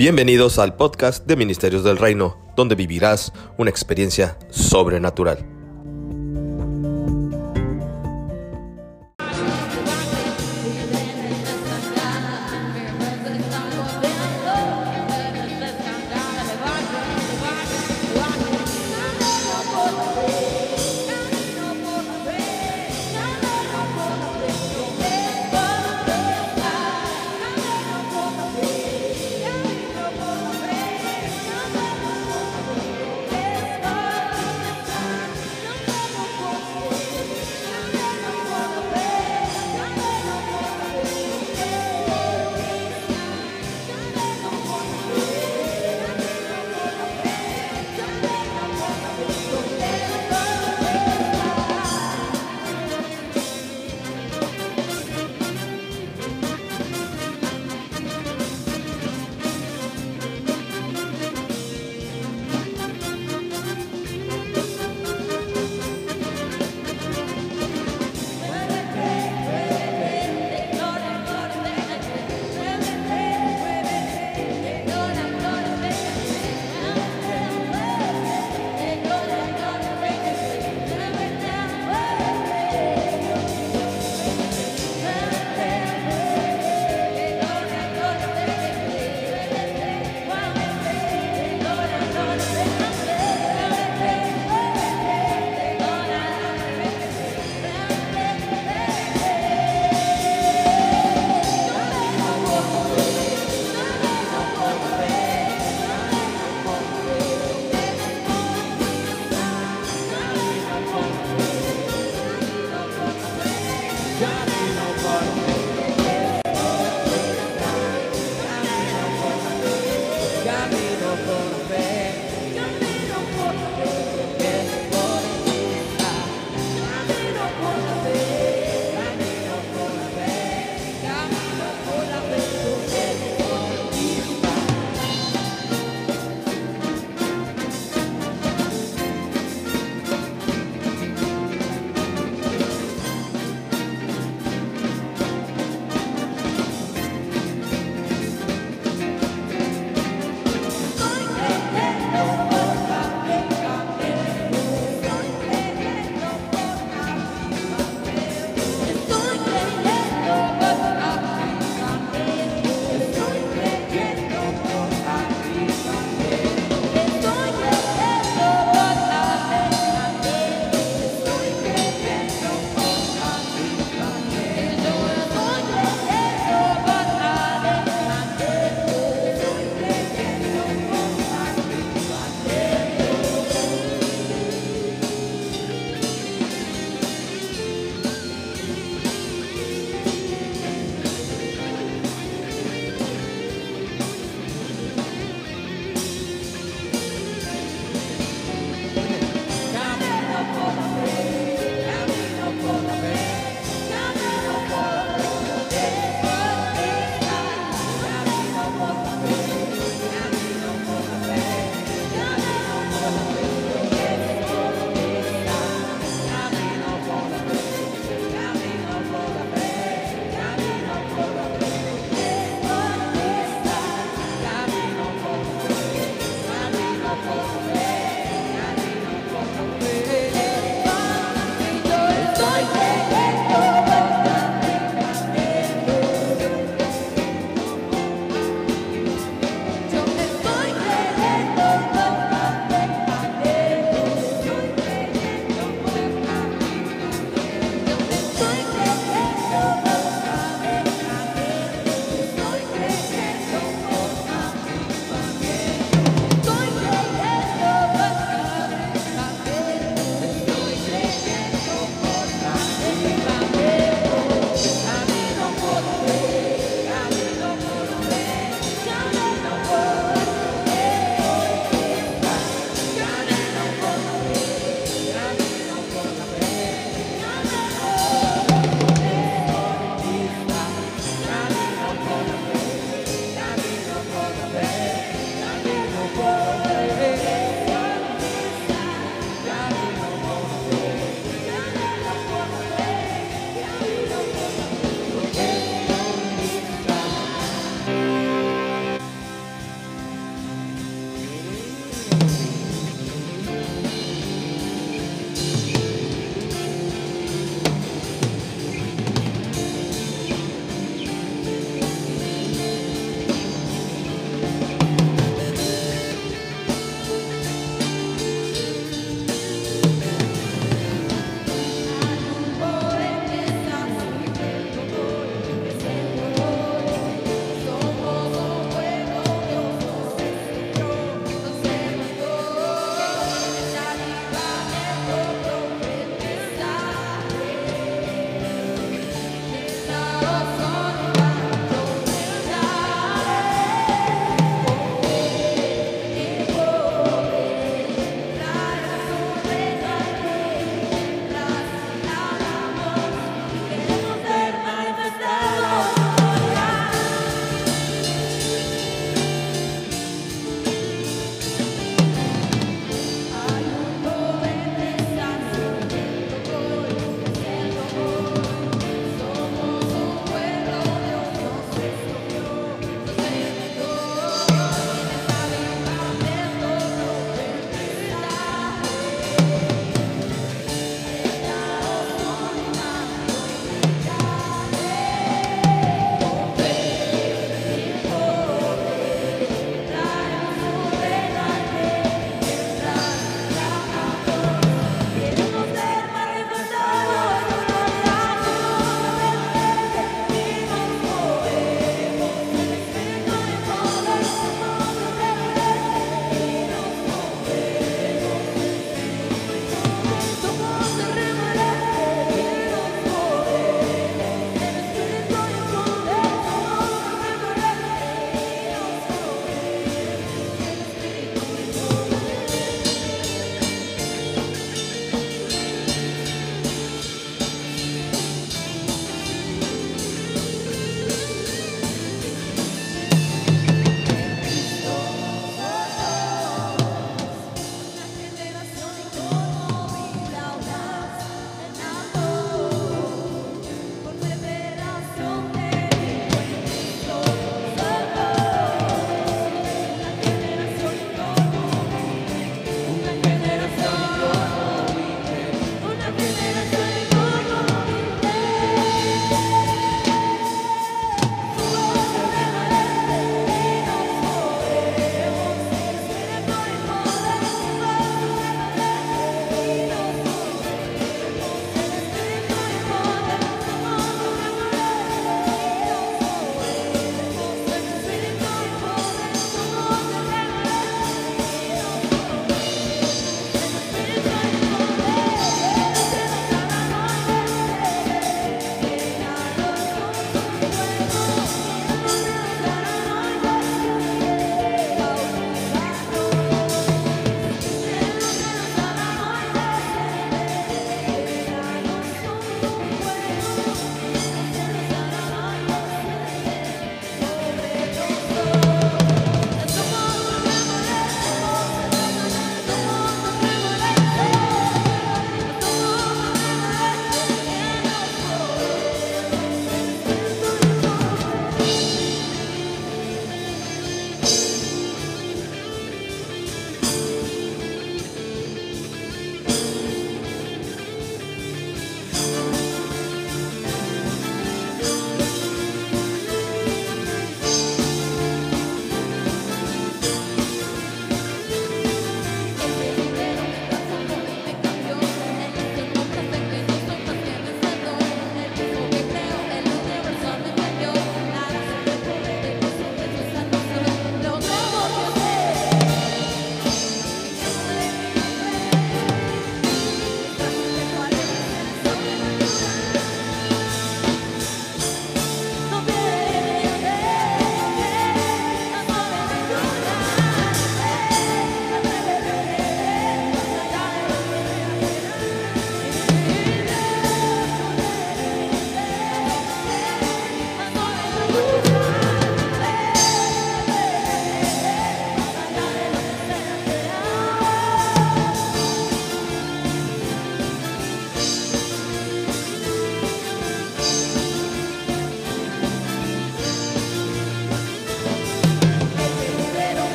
Bienvenidos al podcast de Ministerios del Reino, donde vivirás una experiencia sobrenatural.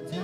for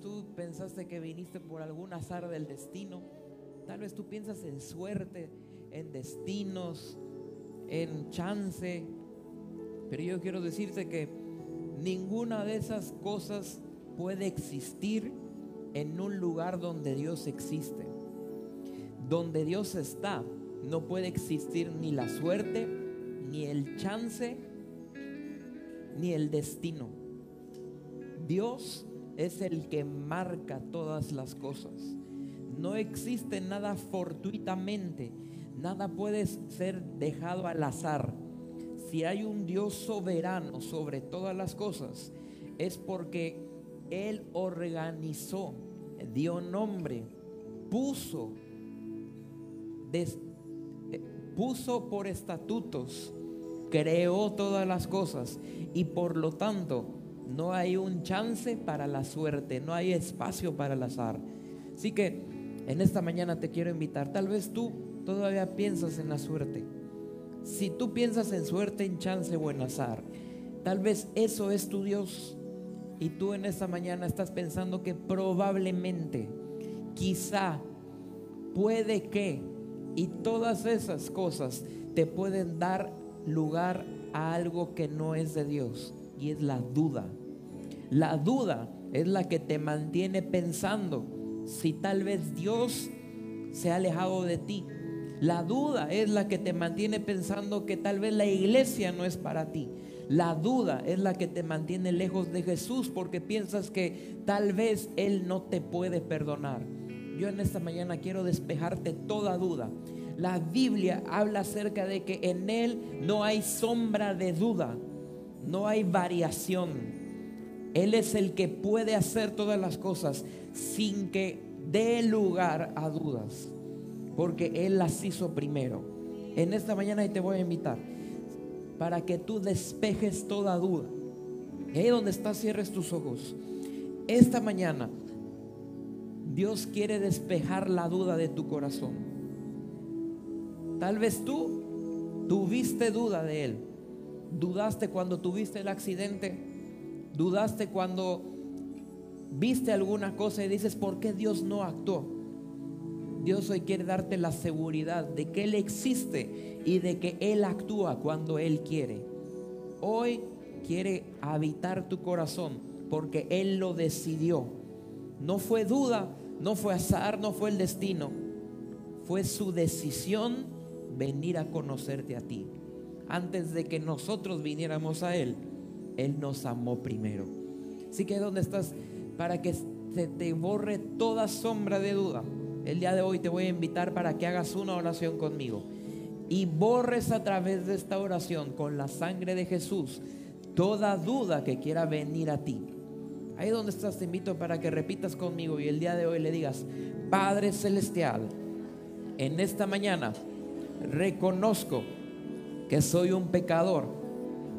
tú pensaste que viniste por algún azar del destino. Tal vez tú piensas en suerte, en destinos, en chance. Pero yo quiero decirte que ninguna de esas cosas puede existir en un lugar donde Dios existe. Donde Dios está, no puede existir ni la suerte, ni el chance, ni el destino. Dios es el que marca todas las cosas. No existe nada fortuitamente, nada puede ser dejado al azar. Si hay un Dios soberano sobre todas las cosas, es porque Él organizó, dio nombre, puso, eh, puso por estatutos, creó todas las cosas y por lo tanto no hay un chance para la suerte, no hay espacio para el azar. Así que en esta mañana te quiero invitar, tal vez tú todavía piensas en la suerte. Si tú piensas en suerte, en chance o en azar, tal vez eso es tu Dios y tú en esta mañana estás pensando que probablemente, quizá, puede que, y todas esas cosas te pueden dar lugar a algo que no es de Dios y es la duda. La duda es la que te mantiene pensando si tal vez Dios se ha alejado de ti. La duda es la que te mantiene pensando que tal vez la iglesia no es para ti. La duda es la que te mantiene lejos de Jesús porque piensas que tal vez Él no te puede perdonar. Yo en esta mañana quiero despejarte toda duda. La Biblia habla acerca de que en Él no hay sombra de duda, no hay variación. Él es el que puede hacer todas las cosas sin que dé lugar a dudas, porque Él las hizo primero. En esta mañana te voy a invitar para que tú despejes toda duda. Ahí donde estás, cierres tus ojos. Esta mañana Dios quiere despejar la duda de tu corazón. Tal vez tú tuviste duda de Él. Dudaste cuando tuviste el accidente. Dudaste cuando viste alguna cosa y dices, ¿por qué Dios no actuó? Dios hoy quiere darte la seguridad de que Él existe y de que Él actúa cuando Él quiere. Hoy quiere habitar tu corazón porque Él lo decidió. No fue duda, no fue azar, no fue el destino. Fue su decisión venir a conocerte a ti. Antes de que nosotros viniéramos a Él, Él nos amó primero. Así que ¿dónde estás? Para que se te borre toda sombra de duda. El día de hoy te voy a invitar para que hagas una oración conmigo y borres a través de esta oración con la sangre de Jesús toda duda que quiera venir a ti. Ahí donde estás te invito para que repitas conmigo y el día de hoy le digas, Padre Celestial, en esta mañana reconozco que soy un pecador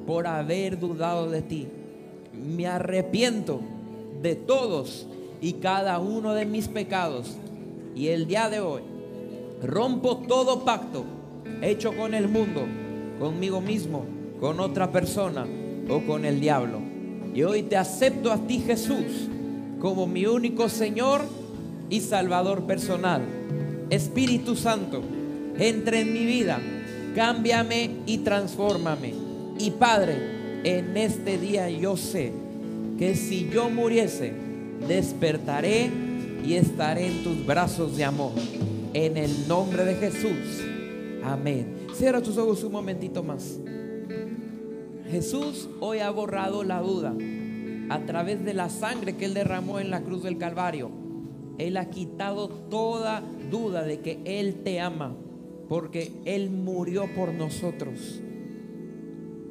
por haber dudado de ti. Me arrepiento de todos y cada uno de mis pecados. Y el día de hoy rompo todo pacto hecho con el mundo, conmigo mismo, con otra persona o con el diablo. Y hoy te acepto a ti Jesús como mi único Señor y Salvador personal. Espíritu Santo, entra en mi vida, cámbiame y transfórmame. Y Padre, en este día yo sé que si yo muriese, despertaré y estaré en tus brazos de amor. En el nombre de Jesús. Amén. Cierra tus ojos un momentito más. Jesús hoy ha borrado la duda a través de la sangre que Él derramó en la cruz del Calvario. Él ha quitado toda duda de que Él te ama, porque Él murió por nosotros.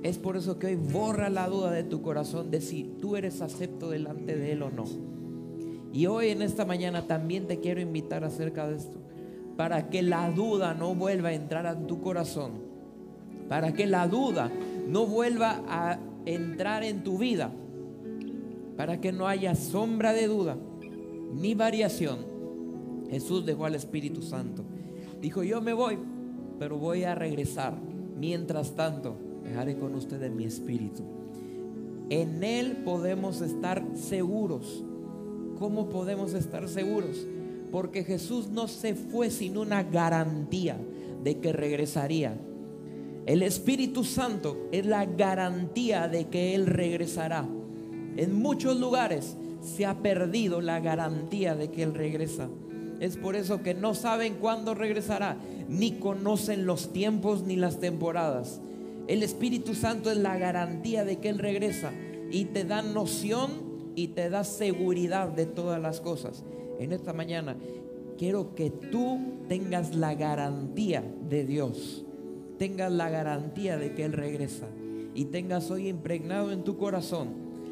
Es por eso que hoy borra la duda de tu corazón de si tú eres acepto delante de Él o no. Y hoy en esta mañana también te quiero invitar acerca de esto, para que la duda no vuelva a entrar a tu corazón, para que la duda no vuelva a entrar en tu vida, para que no haya sombra de duda ni variación. Jesús dejó al Espíritu Santo. Dijo, yo me voy, pero voy a regresar. Mientras tanto, dejaré con ustedes mi espíritu. En Él podemos estar seguros. ¿Cómo podemos estar seguros? Porque Jesús no se fue sin una garantía de que regresaría. El Espíritu Santo es la garantía de que Él regresará. En muchos lugares se ha perdido la garantía de que Él regresa. Es por eso que no saben cuándo regresará, ni conocen los tiempos ni las temporadas. El Espíritu Santo es la garantía de que Él regresa y te da noción y te da seguridad de todas las cosas. En esta mañana quiero que tú tengas la garantía de Dios, tengas la garantía de que Él regresa y tengas hoy impregnado en tu corazón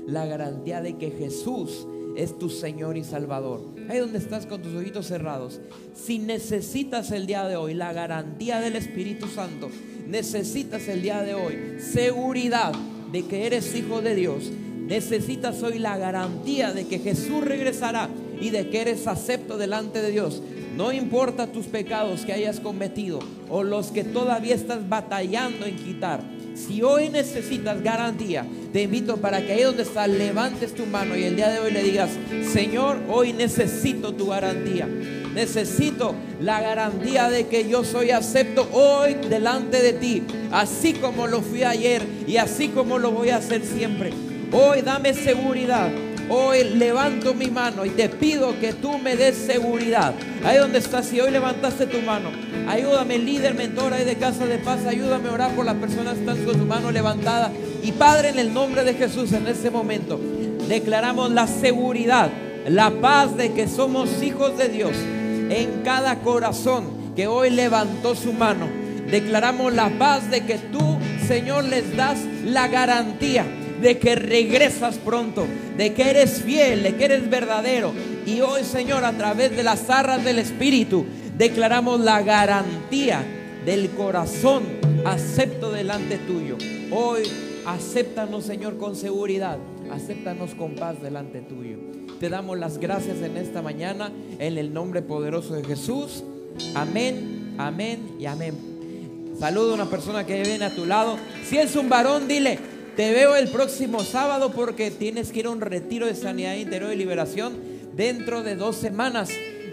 la garantía de que Jesús es tu Señor y Salvador. Ahí donde estás con tus ojitos cerrados. Si necesitas el día de hoy la garantía del Espíritu Santo, necesitas el día de hoy seguridad de que eres hijo de Dios, necesitas hoy la garantía de que Jesús regresará y de que eres acepto delante de Dios. No importa tus pecados que hayas cometido o los que todavía estás batallando en quitar. Si hoy necesitas garantía, te invito para que ahí donde estás levantes tu mano y el día de hoy le digas, Señor, hoy necesito tu garantía. Necesito la garantía de que yo soy acepto hoy delante de ti, así como lo fui ayer y así como lo voy a hacer siempre. Hoy dame seguridad. Hoy levanto mi mano y te pido que tú me des seguridad. Ahí donde estás, si hoy levantaste tu mano, ayúdame, líder, mentor ahí de casa de paz, ayúdame a orar por las personas que están con su mano levantada. Y Padre, en el nombre de Jesús, en este momento, declaramos la seguridad, la paz de que somos hijos de Dios en cada corazón que hoy levantó su mano. Declaramos la paz de que tú, Señor, les das la garantía de que regresas pronto, de que eres fiel, de que eres verdadero. Y hoy, Señor, a través de las arras del Espíritu, declaramos la garantía del corazón acepto delante tuyo. Hoy, acéptanos, Señor, con seguridad. Acéptanos con paz delante tuyo. Te damos las gracias en esta mañana en el nombre poderoso de Jesús. Amén, amén y amén. Saluda a una persona que viene a tu lado. Si es un varón, dile, te veo el próximo sábado porque tienes que ir a un retiro de sanidad interior y liberación dentro de dos semanas.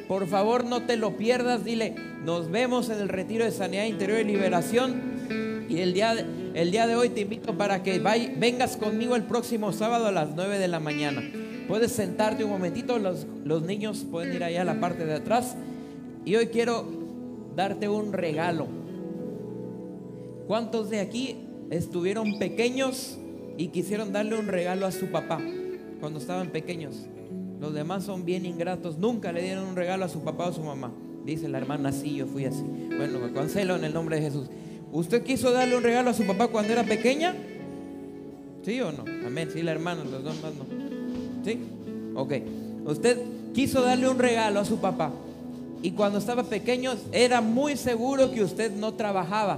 Por favor, no te lo pierdas. Dile, nos vemos en el retiro de sanidad interior y liberación. Y el día, de, el día de hoy te invito para que vengas conmigo el próximo sábado a las 9 de la mañana. Puedes sentarte un momentito, los, los niños pueden ir allá a la parte de atrás. Y hoy quiero darte un regalo. ¿Cuántos de aquí estuvieron pequeños y quisieron darle un regalo a su papá cuando estaban pequeños? Los demás son bien ingratos, nunca le dieron un regalo a su papá o su mamá. Dice la hermana, sí, yo fui así. Bueno, me cancelo en el nombre de Jesús. ¿Usted quiso darle un regalo a su papá cuando era pequeña? ¿Sí o no? Amén. Sí, la hermana, los dos más no. ¿Sí? Ok. Usted quiso darle un regalo a su papá. Y cuando estaba pequeño era muy seguro que usted no trabajaba.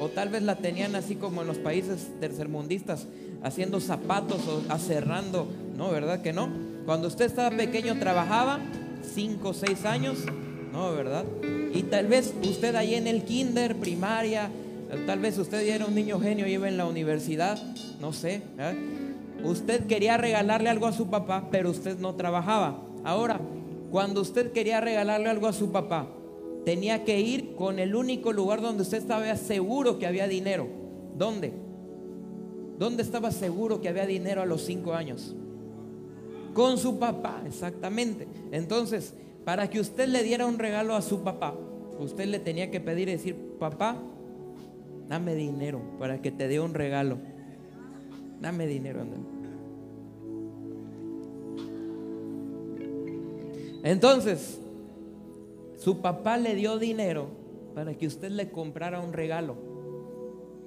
O tal vez la tenían así como en los países tercermundistas, haciendo zapatos o aserrando. No, ¿verdad que no? Cuando usted estaba pequeño trabajaba, cinco o seis años. No, ¿verdad? Y tal vez usted ahí en el kinder, primaria, tal vez usted ya era un niño genio y iba en la universidad, no sé. ¿verdad? Usted quería regalarle algo a su papá, pero usted no trabajaba. Ahora, cuando usted quería regalarle algo a su papá, tenía que ir con el único lugar donde usted estaba seguro que había dinero. ¿Dónde? ¿Dónde estaba seguro que había dinero a los cinco años? Con su papá, exactamente. Entonces, para que usted le diera un regalo a su papá, usted le tenía que pedir y decir, papá, dame dinero para que te dé un regalo. Dame dinero, ándale. Entonces, su papá le dio dinero para que usted le comprara un regalo.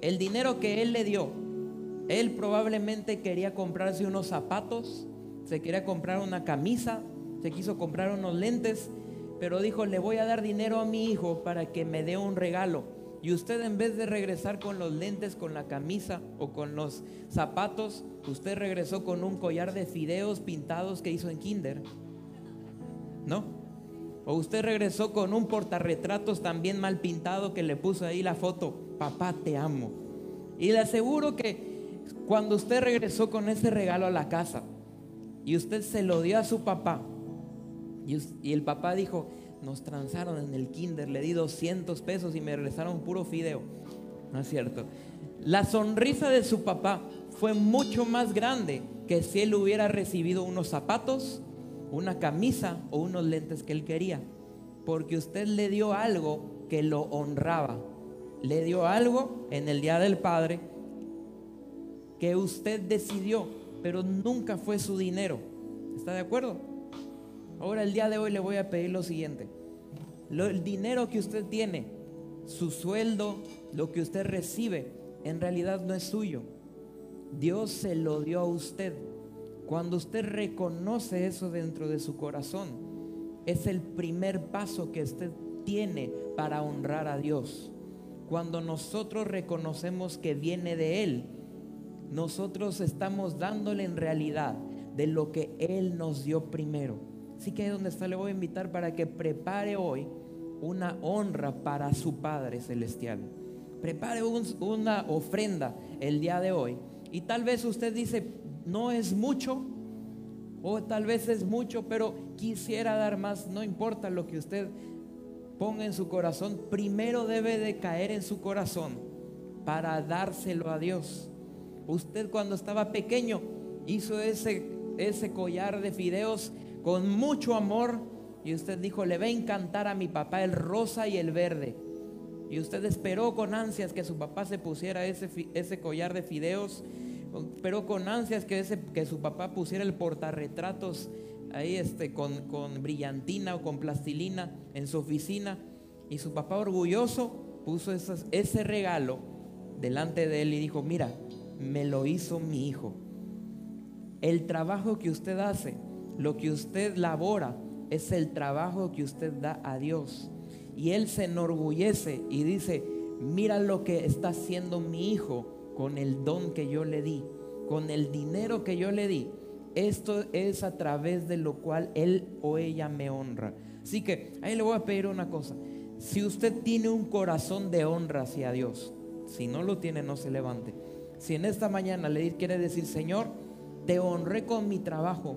El dinero que él le dio, él probablemente quería comprarse unos zapatos, se quería comprar una camisa, se quiso comprar unos lentes, pero dijo, le voy a dar dinero a mi hijo para que me dé un regalo. Y usted en vez de regresar con los lentes, con la camisa o con los zapatos, usted regresó con un collar de fideos pintados que hizo en kinder. ¿No? O usted regresó con un portarretratos también mal pintado que le puso ahí la foto, papá te amo. Y le aseguro que cuando usted regresó con ese regalo a la casa y usted se lo dio a su papá, y, el papá dijo, nos transaron en el kinder, le di 200 pesos y me regresaron puro fideo. No es cierto. La sonrisa de su papá fue mucho más grande que si él hubiera recibido unos zapatos, una camisa o unos lentes que él quería. Porque usted le dio algo que lo honraba. Le dio algo en el Día del Padre que usted decidió, pero nunca fue su dinero. ¿Está de acuerdo? Ahora el día de hoy le voy a pedir lo siguiente. El dinero que usted tiene, su sueldo, lo que usted recibe, en realidad no es suyo. Dios se lo dio a usted. Cuando usted reconoce eso dentro de su corazón, es el primer paso que usted tiene para honrar a Dios. Cuando nosotros reconocemos que viene de Él, nosotros estamos dándole en realidad de lo que Él nos dio primero. Así que ahí donde está le voy a invitar para que prepare hoy una honra para su Padre Celestial. Prepare un- una ofrenda el día de hoy. Y tal vez usted dice, no es mucho, o tal vez es mucho, pero quisiera dar más. No importa lo que usted ponga en su corazón, primero debe de caer en su corazón para dárselo a Dios. Usted cuando estaba pequeño hizo ese, ese collar de fideos con mucho amor y usted dijo, le va a encantar a mi papá el rosa y el verde. Y usted esperó con ansias que su papá se pusiera ese, ese collar de fideos, esperó con ansias que, ese, que su papá pusiera el portarretratos ahí este, con, con brillantina o con plastilina en su oficina. Y su papá orgulloso puso ese regalo delante de él y dijo, mira, me lo hizo mi hijo. El trabajo que usted hace, lo que usted labora, es el trabajo que usted da a Dios. Y Él se enorgullece y dice, mira lo que está haciendo mi hijo con el don que yo le di, con el dinero que yo le di. Esto es a través de lo cual Él o ella me honra. Así que ahí le voy a pedir una cosa. Si usted tiene un corazón de honra hacia Dios, si no lo tiene, no se levante. Si en esta mañana le quiere decir, Señor, te honré con mi trabajo,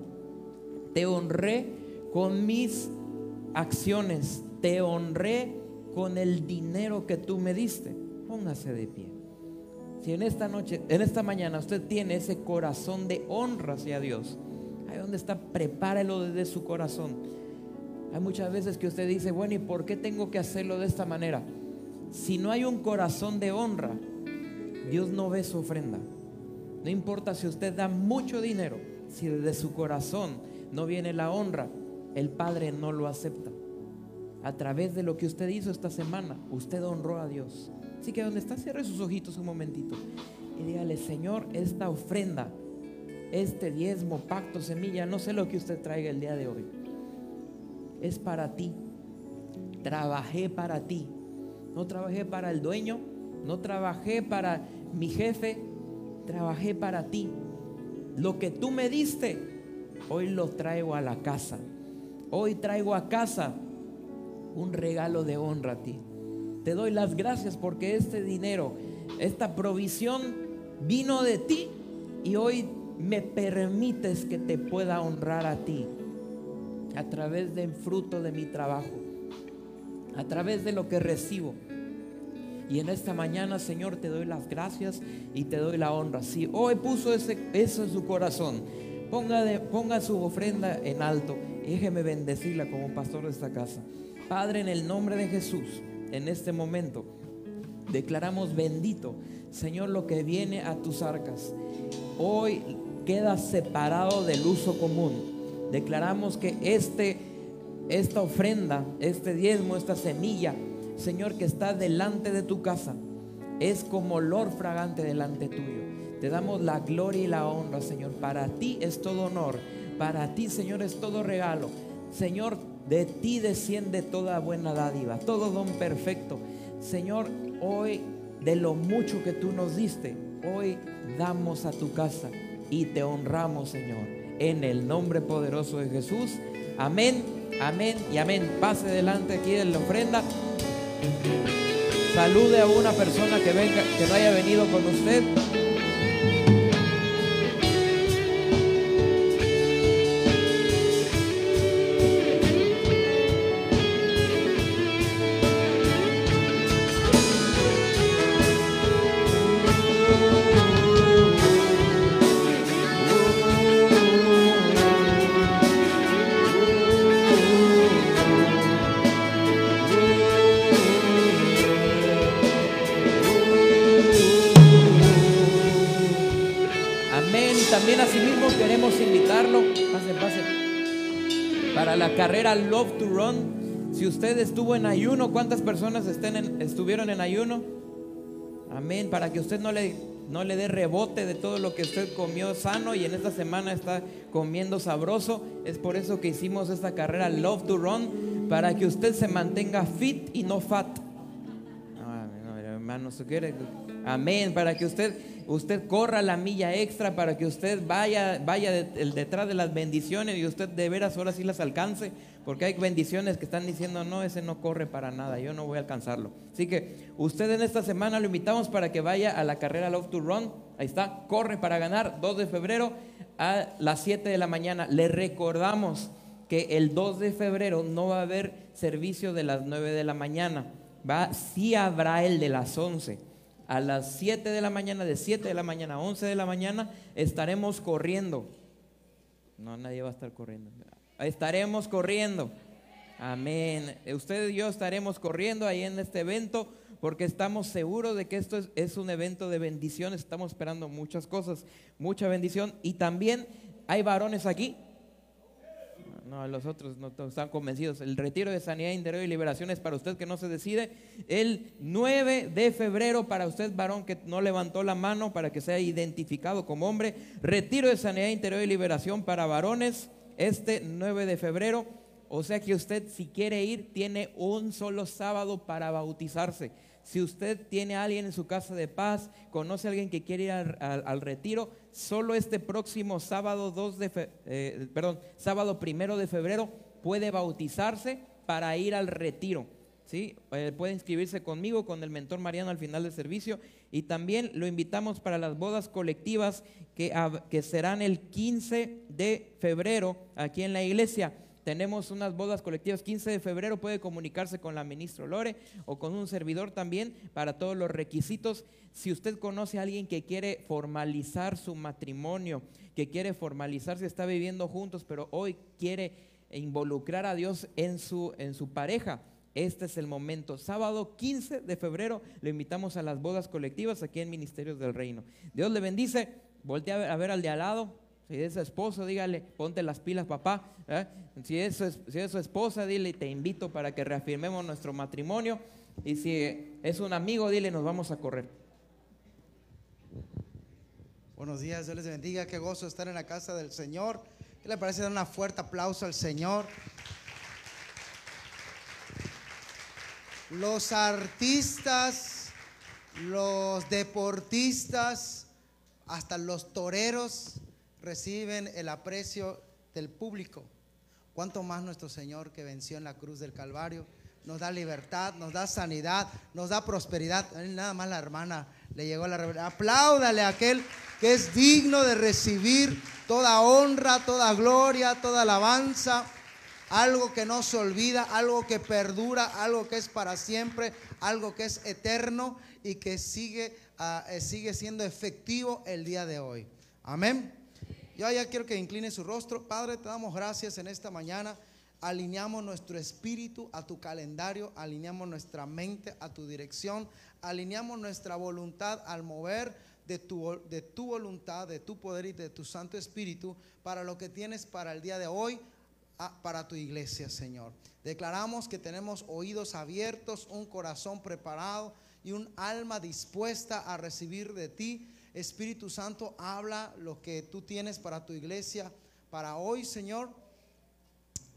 te honré con mis acciones, te honré con el dinero que tú me diste. Póngase de pie. Si en esta noche, en esta mañana usted tiene ese corazón de honra hacia Dios, ahí donde está, prepárelo desde su corazón. Hay muchas veces que usted dice, bueno, ¿y por qué tengo que hacerlo de esta manera? Si no hay un corazón de honra, Dios no ve su ofrenda. No importa si usted da mucho dinero, si desde su corazón no viene la honra, el Padre no lo acepta. A través de lo que usted hizo esta semana, usted honró a Dios. Así que donde está, cierre sus ojitos un momentito. Y dígale, Señor, esta ofrenda, este diezmo, pacto, semilla, no sé lo que usted traiga el día de hoy, es para ti. Trabajé para ti. No trabajé para el dueño, no trabajé para mi jefe, trabajé para ti. Lo que tú me diste, hoy lo traigo a la casa. Hoy traigo a casa un regalo de honra a ti. Te doy las gracias porque este dinero, esta provisión vino de ti y hoy me permites que te pueda honrar a ti a través del fruto de mi trabajo, a través de lo que recibo. Y en esta mañana, Señor, te doy las gracias y te doy la honra. Si hoy puso ese, eso en su corazón, ponga, de- ponga su ofrenda en alto y déjeme bendecirla como pastor de esta casa. Padre, en el nombre de Jesús, en este momento, declaramos bendito, Señor, lo que viene a tus arcas. Hoy queda separado del uso común. Declaramos que este, esta ofrenda, este diezmo, esta semilla, Señor, que está delante de tu casa, es como olor fragante delante tuyo. Te damos la gloria y la honra, Señor. Para ti es todo honor. Para ti, Señor, es todo regalo. Señor, de ti desciende toda buena dádiva, todo don perfecto. Señor, hoy de lo mucho que tú nos diste, hoy damos a tu casa y te honramos, Señor, en el nombre poderoso de Jesús. Amén, amén y amén. Pase delante aquí de la ofrenda. Salude a una persona que venga, que no haya venido con usted. Love to Run. Si usted estuvo en ayuno, ¿cuántas personas estuvieron en ayuno? Amén. Para que usted no le, dé rebote de todo lo que usted comió sano y en esta semana está comiendo sabroso. Es por eso que hicimos esta carrera Love to Run. Para que usted se mantenga fit y no fat. Ah, no, hermano, ¿usted quiere? Amén, para que usted, usted corra la milla extra, para que usted vaya, vaya detrás de las bendiciones y usted de veras ahora sí las alcance, porque hay bendiciones que están diciendo, no, ese no corre para nada, yo no voy a alcanzarlo. Así que usted en esta semana lo invitamos para que vaya a la carrera Love to Run, ahí está, corre para ganar, 2 de febrero a las 7 de la mañana. Le recordamos que el 2 de febrero no va a haber servicio de las 9 de la mañana. Va, sí habrá el de las 11. A las 7 de la mañana, de 7 de la mañana a 11 de la mañana, estaremos corriendo. No, nadie va a estar corriendo. Estaremos corriendo. Amén. Usted y yo estaremos corriendo ahí en este evento porque estamos seguros de que esto es, un evento de bendiciones. Estamos esperando muchas cosas, mucha bendición. Y también hay varones aquí. No, los otros no están convencidos. El retiro de sanidad interior y liberación es para usted que no se decide. El 9 de febrero para usted, varón que no levantó la mano para que sea identificado como hombre. Retiro de sanidad interior y liberación para varones este 9 de febrero. O sea que usted si quiere ir tiene un solo sábado para bautizarse. Si usted tiene a alguien en su casa de paz, conoce a alguien que quiere ir al, retiro, solo este próximo sábado 2 de fe- eh, perdón, sábado primero de febrero puede bautizarse para ir al retiro. ¿Sí? Eh, puede inscribirse conmigo, con el mentor Mariano al final del servicio. Y también lo invitamos para las bodas colectivas que, que serán el 15 de febrero aquí en la iglesia. Tenemos unas bodas colectivas 15 de febrero, puede comunicarse con la ministra Lore o con un servidor también para todos los requisitos. Si usted conoce a alguien que quiere formalizar su matrimonio, que quiere formalizar, si está viviendo juntos, pero hoy quiere involucrar a Dios en su, en su pareja, este es el momento. Sábado 15 de febrero lo invitamos a las bodas colectivas aquí en Ministerios del Reino. Dios le bendice. Voltea a ver, al de al lado. Si es su esposo, dígale, ponte las pilas, papá. ¿eh? Si, es su, si es su esposa, dile, te invito para que reafirmemos nuestro matrimonio. Y si es un amigo, dile, nos vamos a correr. Buenos días, Dios les bendiga. Qué gozo estar en la casa del Señor. ¿Qué le parece dar un fuerte aplauso al Señor? Los artistas, los deportistas, hasta los toreros reciben el aprecio del público. ¿Cuánto más nuestro Señor que venció en la cruz del Calvario? Nos da libertad, nos da sanidad, nos da prosperidad. Nada más la hermana le llegó la revelación. Apláudale a aquel que es digno de recibir toda honra, toda gloria, toda alabanza. Algo que no se olvida, algo que perdura, algo que es para siempre, algo que es eterno y que sigue, ah, eh, sigue siendo efectivo el día de hoy. Amén. Yo ya quiero que incline su rostro. Padre, te damos gracias en esta mañana. Alineamos nuestro espíritu a tu calendario, alineamos nuestra mente a tu dirección, alineamos nuestra voluntad al mover de tu, de tu voluntad, de tu poder y de tu Santo Espíritu para lo que tienes para el día de hoy, a- para tu iglesia, Señor. Declaramos que tenemos oídos abiertos, un corazón preparado y un alma dispuesta a recibir de ti. Espíritu Santo, habla lo que tú tienes para tu iglesia, para hoy, Señor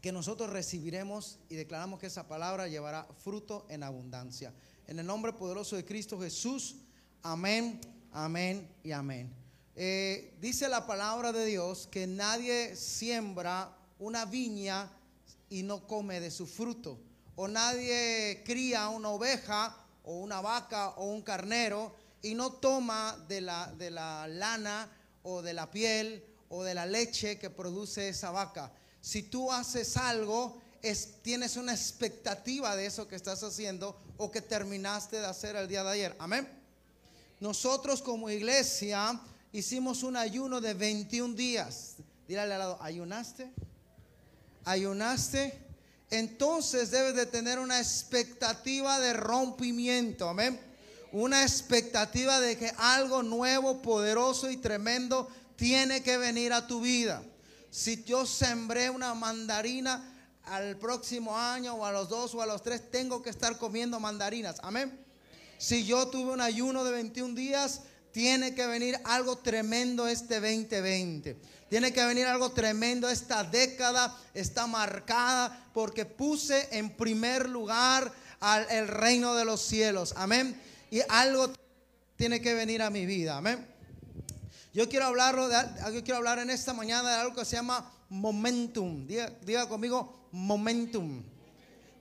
que nosotros recibiremos y declaramos que esa palabra llevará fruto en abundancia. En el nombre poderoso de Cristo Jesús, amén, amén y amén. Eh, dice la palabra de Dios que nadie siembra una viña y no come de su fruto. O nadie cría una oveja o una vaca o un carnero y no toma de la, de la lana o de la piel o de la leche que produce esa vaca. Si tú haces algo, es, tienes una expectativa de eso que estás haciendo o que terminaste de hacer el día de ayer. Amén. Nosotros como iglesia hicimos un ayuno de 21 días. Dígale al lado, ¿ayunaste? ¿Ayunaste? Entonces debes de tener una expectativa de rompimiento. Amén. Una expectativa de que algo nuevo, poderoso y tremendo tiene que venir a tu vida. Si yo sembré una mandarina al próximo año o a los dos o a los tres, tengo que estar comiendo mandarinas. Amén. Si yo tuve un ayuno de 21 días, tiene que venir algo tremendo este 2020. Tiene que venir algo tremendo. Esta década está marcada porque puse en primer lugar al el reino de los cielos. Amén. Y algo tiene que venir a mi vida. Amén. Yo quiero hablarlo de, yo quiero hablar en esta mañana de algo que se llama momentum. Diga, diga conmigo momentum.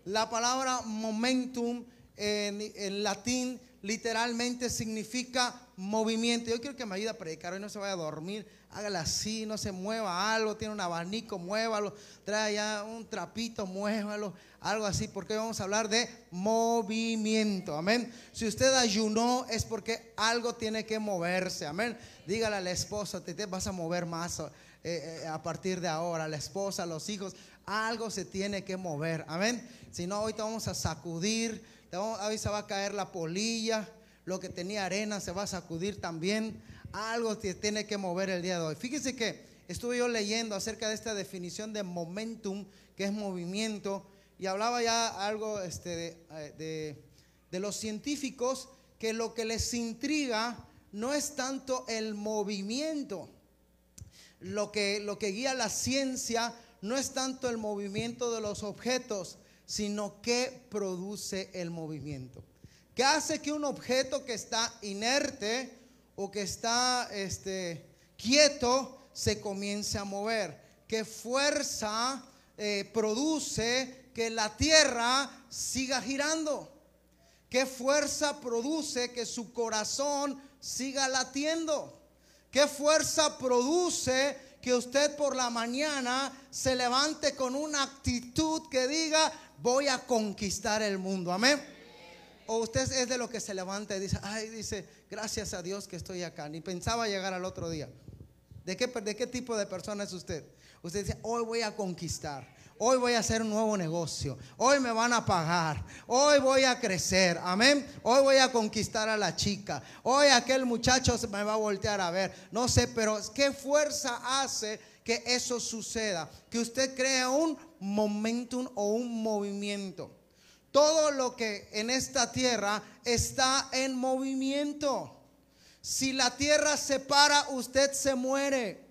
La palabra momentum en, en latín literalmente significa movimiento. Yo quiero que me ayude a predicar hoy, no se vaya a dormir, hágala así, no se mueva algo, tiene un abanico, muévalo, trae ya un trapito, muévalo, algo así, porque hoy vamos a hablar de movimiento, amén. Si usted ayunó es porque algo tiene que moverse, amén. Dígale a la esposa, te, te vas a mover más eh, eh, a partir de ahora, la esposa, los hijos, algo se tiene que mover, amén. Si no, te vamos a sacudir, te se va a caer la polilla, lo que tenía arena se va a sacudir también, algo tiene que mover el día de hoy. Fíjese que estuve yo leyendo acerca de esta definición de momentum, que es movimiento, y hablaba ya algo este, de, eh, de- de los científicos que lo que les intriga no es tanto el movimiento, lo que, lo que guía la ciencia no es tanto el movimiento de los objetos, sino qué produce el movimiento. ¿Qué hace que un objeto que está inerte o que está este, quieto se comience a mover? ¿Qué fuerza eh, produce que la tierra siga girando? ¿Qué fuerza produce que su corazón siga latiendo? ¿Qué fuerza produce que usted por la mañana se levante con una actitud que diga, voy a conquistar el mundo? Amén. O usted es de lo que se levanta y dice, ay, dice, gracias a Dios que estoy acá. Ni pensaba llegar al otro día. ¿De qué, de qué tipo de persona es usted? Usted dice, hoy voy a conquistar. Hoy voy a hacer un nuevo negocio. Hoy me van a pagar. Hoy voy a crecer. Amén. Hoy voy a conquistar a la chica. Hoy aquel muchacho me va a voltear a ver. No sé, pero ¿qué fuerza hace que eso suceda? Que usted crea un momentum o un movimiento. Todo lo que en esta tierra está en movimiento. Si la tierra se para, usted se muere.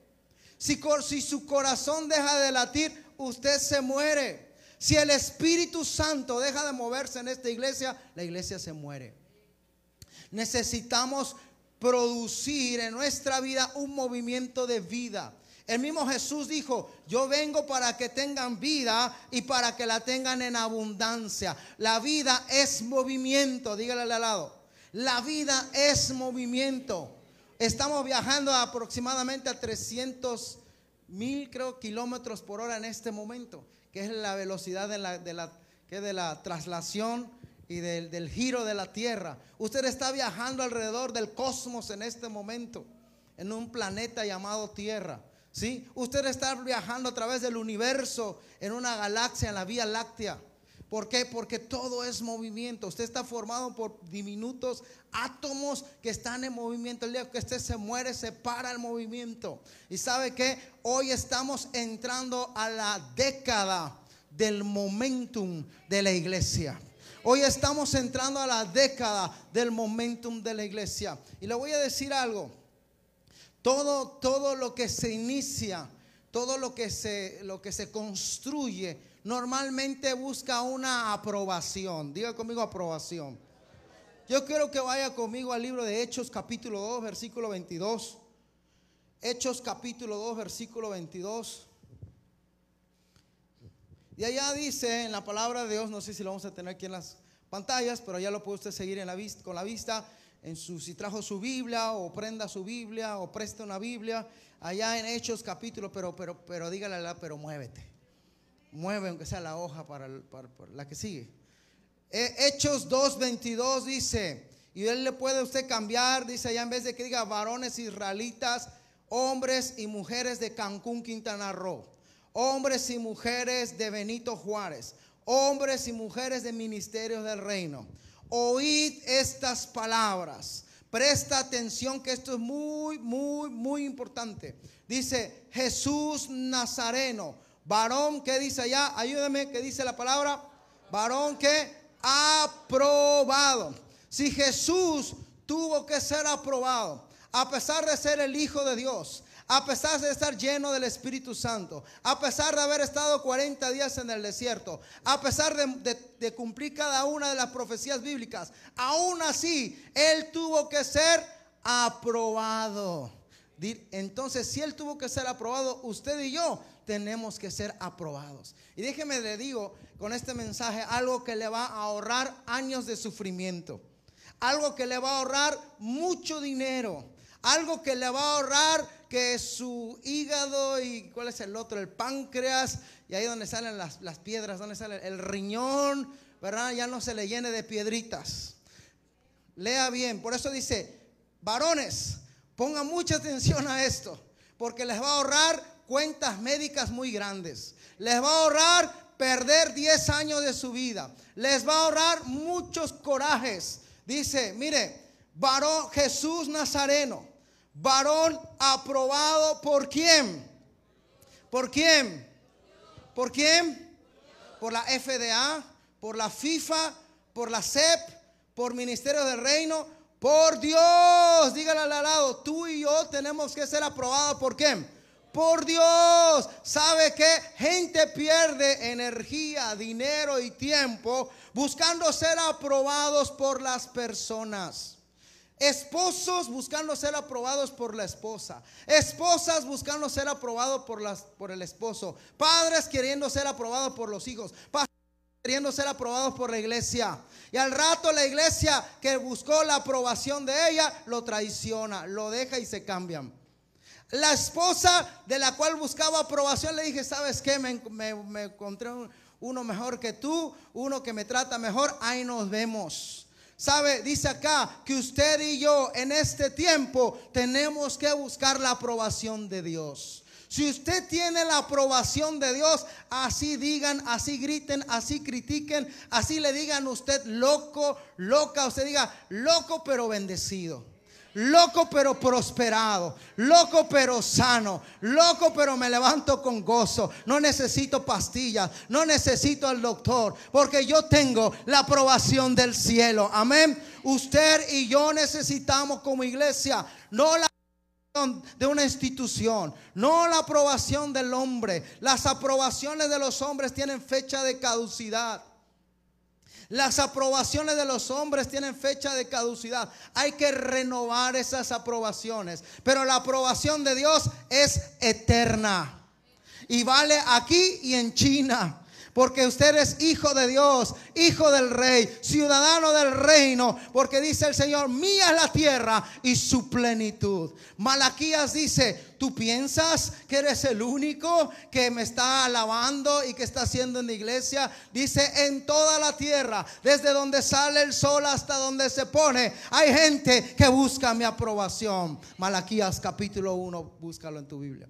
Si, su corazón deja de latir, usted se muere. Si el Espíritu Santo deja de moverse en esta iglesia, la iglesia se muere. Necesitamos producir en nuestra vida un movimiento de vida. El mismo Jesús dijo, yo vengo para que tengan vida y para que la tengan en abundancia. La vida es movimiento, dígale al lado. La vida es movimiento. Estamos viajando aproximadamente a 300 mil, kilómetros por hora en este momento, que es la velocidad de la, de la, que de la traslación y del, del giro de la Tierra. Usted está viajando alrededor del cosmos en este momento, en un planeta llamado Tierra. ¿Sí? Usted está viajando a través del universo, en una galaxia, en la Vía Láctea. ¿Por qué? Porque todo es movimiento. Usted está formado por diminutos átomos que están en movimiento. El día que usted se muere, se para el movimiento. Y sabe que hoy estamos entrando a la década del momentum de la iglesia. Hoy estamos entrando a la década del momentum de la iglesia. Y le voy a decir algo. Todo, todo lo que se inicia, todo lo que se, lo que se construye, normalmente busca una aprobación. Diga conmigo aprobación. Yo quiero que vaya conmigo al libro de Hechos capítulo 2, versículo 22. Hechos capítulo 2, versículo 22. Y allá dice en la palabra de Dios, no sé si lo vamos a tener aquí en las pantallas, pero ya lo puede usted seguir con la vista. En su, si trajo su Biblia o prenda su Biblia o preste una Biblia, allá en Hechos capítulo, pero, pero, pero dígale, la- pero muévete. Mueve aunque sea la hoja para, para- la que sigue. Eh, Hechos 2.22 dice, y él le puede usted cambiar, dice allá en vez de que diga varones israelitas, hombres y mujeres de Cancún, Quintana Roo, hombres y mujeres de Benito Juárez, hombres y mujeres de ministerios del reino. Oíd estas palabras. Presta atención que esto es muy, muy, muy importante. Dice Jesús Nazareno, varón que dice allá, ayúdame, que dice la palabra, varón que aprobado. Si Jesús tuvo que ser aprobado, a pesar de ser el Hijo de Dios, a pesar de estar lleno del Espíritu Santo, a pesar de haber estado 40 días en el desierto, a pesar de, cumplir cada una de las profecías bíblicas, aún así, Él tuvo que ser aprobado. Entonces, si Él tuvo que ser aprobado, usted y yo tenemos que ser aprobados. Y déjeme le digo con este mensaje algo que le va a ahorrar años de sufrimiento. Algo que le va a ahorrar mucho dinero. Algo que le va a ahorrar que su hígado y cuál es el otro, el páncreas, y ahí donde salen las, las piedras, donde sale el riñón, ¿verdad? Ya no se le llene de piedritas. Lea bien, por eso dice, varones, pongan mucha atención a esto, porque les va a ahorrar cuentas médicas muy grandes. Les va a ahorrar perder 10 años de su vida. Les va a ahorrar muchos corajes. Dice, mire, varón Jesús Nazareno, varón aprobado por quién? ¿Por quién? ¿Por quién? Por la FDA, por la FIFA, por la CEP, por Ministerio del Reino, por Dios. Dígale al lado, tú y yo tenemos que ser aprobados por quién? Por Dios. ¿Sabe que gente pierde energía, dinero y tiempo buscando ser aprobados por las personas? Esposos buscando ser aprobados por la esposa. Esposas buscando ser aprobados por, las, por el esposo. Padres queriendo ser aprobados por los hijos. Pastores queriendo ser aprobados por la iglesia. Y al rato la iglesia que buscó la aprobación de ella lo traiciona, lo deja y se cambian. La esposa de la cual buscaba aprobación le dije, ¿sabes qué? Me, encontré un- uno mejor que tú, uno que me trata mejor, ahí nos vemos. ¿Sabe? Dice acá que usted y yo en este tiempo tenemos que buscar la aprobación de Dios. Si usted tiene la aprobación de Dios, así digan, así griten, así critiquen, así le digan usted loco, loca, usted diga loco pero bendecido. Loco pero prosperado, loco pero sano, loco pero me levanto con gozo. No necesito pastillas, no necesito al doctor, porque yo tengo la aprobación del cielo. Amén. Usted y yo necesitamos como iglesia, no la de una institución, no la aprobación del hombre. Las aprobaciones de los hombres tienen fecha de caducidad. Las aprobaciones de los hombres tienen fecha de caducidad. Hay que renovar esas aprobaciones. Pero la aprobación de Dios es eterna. Y vale aquí y en China. Porque usted es hijo de Dios, hijo del rey, ciudadano del reino. Porque dice el Señor, mía es la tierra y su plenitud. Malaquías dice, ¿tú piensas que eres el único que me está alabando y que está haciendo en la iglesia? Dice, en toda la tierra, desde donde sale el sol hasta donde se pone, hay gente que busca mi aprobación. Malaquías capítulo 1, búscalo en tu Biblia.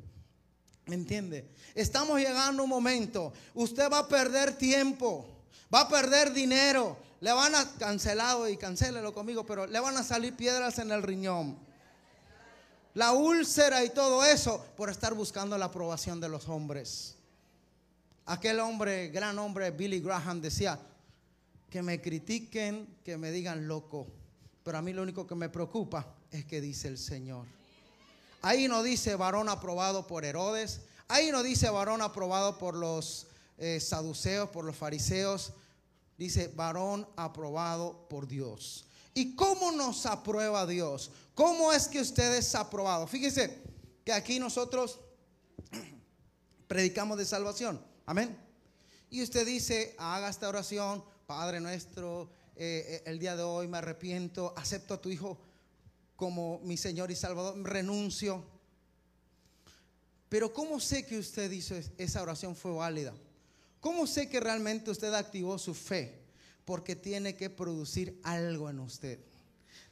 ¿Me entiende? Estamos llegando a un momento. Usted va a perder tiempo. Va a perder dinero. Le van a cancelado y cancélelo conmigo, pero le van a salir piedras en el riñón. La úlcera y todo eso por estar buscando la aprobación de los hombres. Aquel hombre, gran hombre, Billy Graham, decía que me critiquen, que me digan loco. Pero a mí lo único que me preocupa es que dice el Señor. Ahí no dice varón aprobado por Herodes. Ahí no dice varón aprobado por los eh, saduceos, por los fariseos. Dice varón aprobado por Dios. ¿Y cómo nos aprueba Dios? ¿Cómo es que usted es aprobado? Fíjese que aquí nosotros predicamos de salvación. Amén. Y usted dice, haga esta oración, Padre nuestro, eh, eh, el día de hoy me arrepiento, acepto a tu Hijo como mi Señor y Salvador, renuncio. Pero ¿cómo sé que usted hizo es- esa oración fue válida? ¿Cómo sé que realmente usted activó su fe? Porque tiene que producir algo en usted.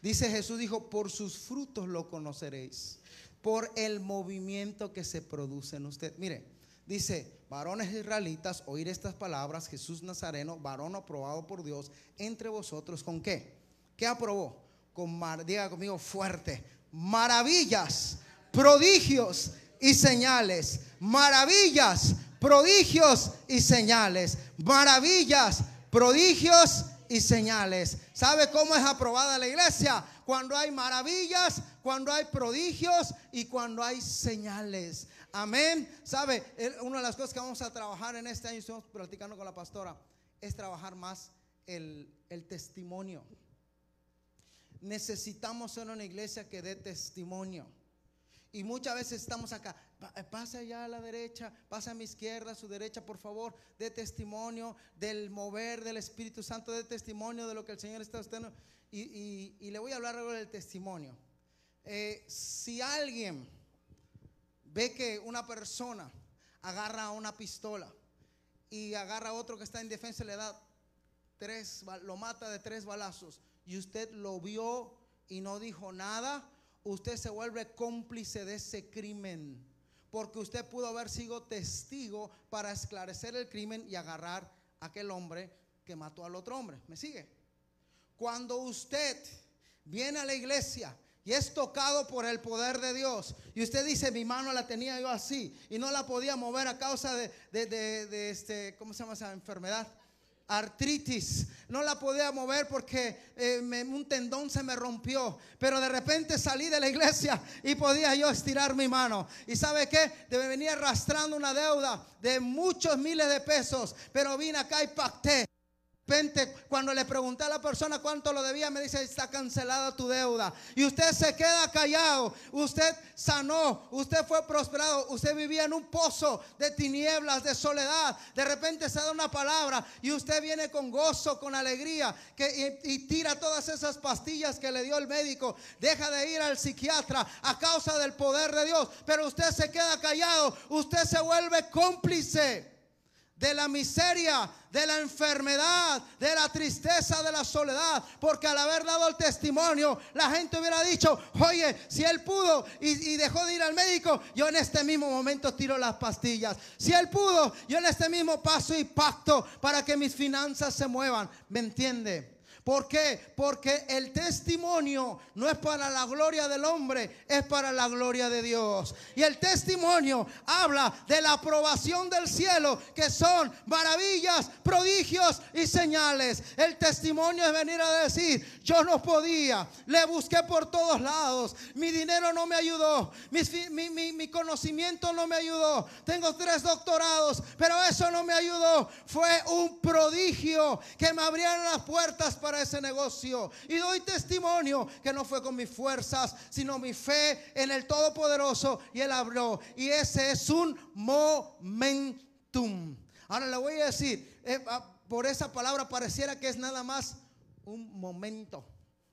Dice Jesús, dijo, por sus frutos lo conoceréis, por el movimiento que se produce en usted. Mire, dice, varones israelitas, oír estas palabras, Jesús Nazareno, varón aprobado por Dios, entre vosotros, ¿con qué? ¿Qué aprobó? Con, diga conmigo fuerte, maravillas, prodigios y señales, maravillas, prodigios y señales, maravillas, prodigios y señales. ¿Sabe cómo es aprobada la iglesia? Cuando hay maravillas, cuando hay prodigios y cuando hay señales. Amén. ¿Sabe? Una de las cosas que vamos a trabajar en este año, estamos platicando con la pastora, es trabajar más el, el testimonio. Necesitamos ser una iglesia que dé testimonio. Y muchas veces estamos acá, eh, pasa allá a la derecha, pasa a mi izquierda, a su derecha, por favor, de testimonio del mover del Espíritu Santo, de testimonio de lo que el Señor está haciendo. Y, y- le voy a hablar algo del testimonio. Eh, si alguien ve que una persona agarra una pistola y agarra a otro que está en defensa le da tres, lo mata de tres balazos y usted lo vio y no dijo nada, usted se vuelve cómplice de ese crimen. Porque usted pudo haber sido testigo para esclarecer el crimen y agarrar a aquel hombre que mató al otro hombre. ¿Me sigue? Cuando usted viene a la iglesia y es tocado por el poder de Dios y usted dice, mi mano la tenía yo así y no la podía mover a causa de, de- de- de este, ¿cómo se llama esa enfermedad? Artritis, no la podía mover porque eh, me- un tendón se me rompió, pero de repente salí de la iglesia y podía yo estirar mi mano. ¿Y sabe qué? De venir arrastrando una deuda de muchos miles de pesos, pero vine acá y pacté. Repente, cuando le pregunté a la persona cuánto lo debía, me dice, está cancelada tu deuda. Y usted se queda callado, usted sanó, usted fue prosperado, usted vivía en un pozo de tinieblas, de soledad. De repente se da una palabra y usted viene con gozo, con alegría, que, y tira todas esas pastillas que le dio el médico. Deja de ir al psiquiatra a causa del poder de Dios. Pero usted se queda callado, usted se vuelve cómplice de la miseria, de la enfermedad, de la tristeza, de la soledad. Porque al haber dado el testimonio, la gente hubiera dicho, oye, si él pudo y, dejó de ir al médico, yo en este mismo momento tiro las pastillas. Si él pudo, yo en este mismo paso y pacto para que mis finanzas se muevan. ¿Me entiende? ¿Por qué? Porque el testimonio no es para la gloria del hombre, es para la gloria de Dios. Y el testimonio habla de la aprobación del cielo, que son maravillas, prodigios y señales. El testimonio es venir a decir, yo no podía, le busqué por todos lados, mi dinero no me ayudó, fi- mi, mi- mi conocimiento no me ayudó, tengo tres doctorados, pero eso no me ayudó. Fue un prodigio que me abrieron las puertas para ese negocio. Y doy testimonio que no fue con mis fuerzas, sino mi fe en el Todopoderoso y Él abrió. Y ese es un momentum. Ahora le voy a decir, eh, ah, por esa palabra pareciera que es nada más un momento.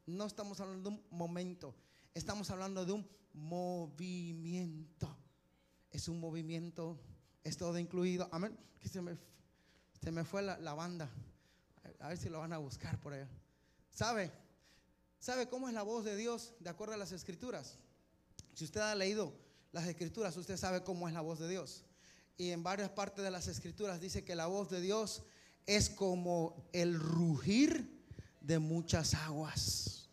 No estamos hablando de un momento, estamos hablando de un movimiento. Es un movimiento, es todo incluido. Amén. Se me, fue la banda. A ver si lo van a buscar por allá. ¿Sabe? ¿Sabe cómo es la voz de Dios de acuerdo a las escrituras? Si usted ha leído las escrituras, usted sabe cómo es la voz de Dios. Y en varias partes de las escrituras dice que la voz de Dios es como el rugir de muchas aguas,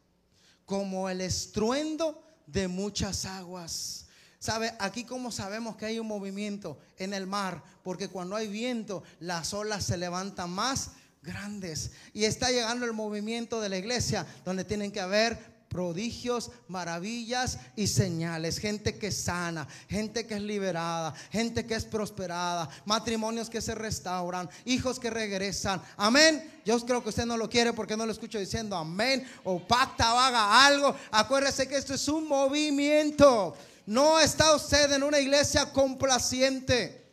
como el estruendo de muchas aguas. ¿Sabe? Aquí como sabemos que hay un movimiento en el mar, porque cuando hay viento, las olas se levantan más grandes. Y está llegando el movimiento de la iglesia, donde tienen que haber prodigios, maravillas y señales. Gente que sana, gente que es liberada, gente que es prosperada, matrimonios que se restauran, hijos que regresan. Amén. Yo creo que usted no lo quiere porque no lo escucho diciendo amén o pacta o haga algo. Acuérdese que esto es un movimiento. No está usted en una iglesia complaciente.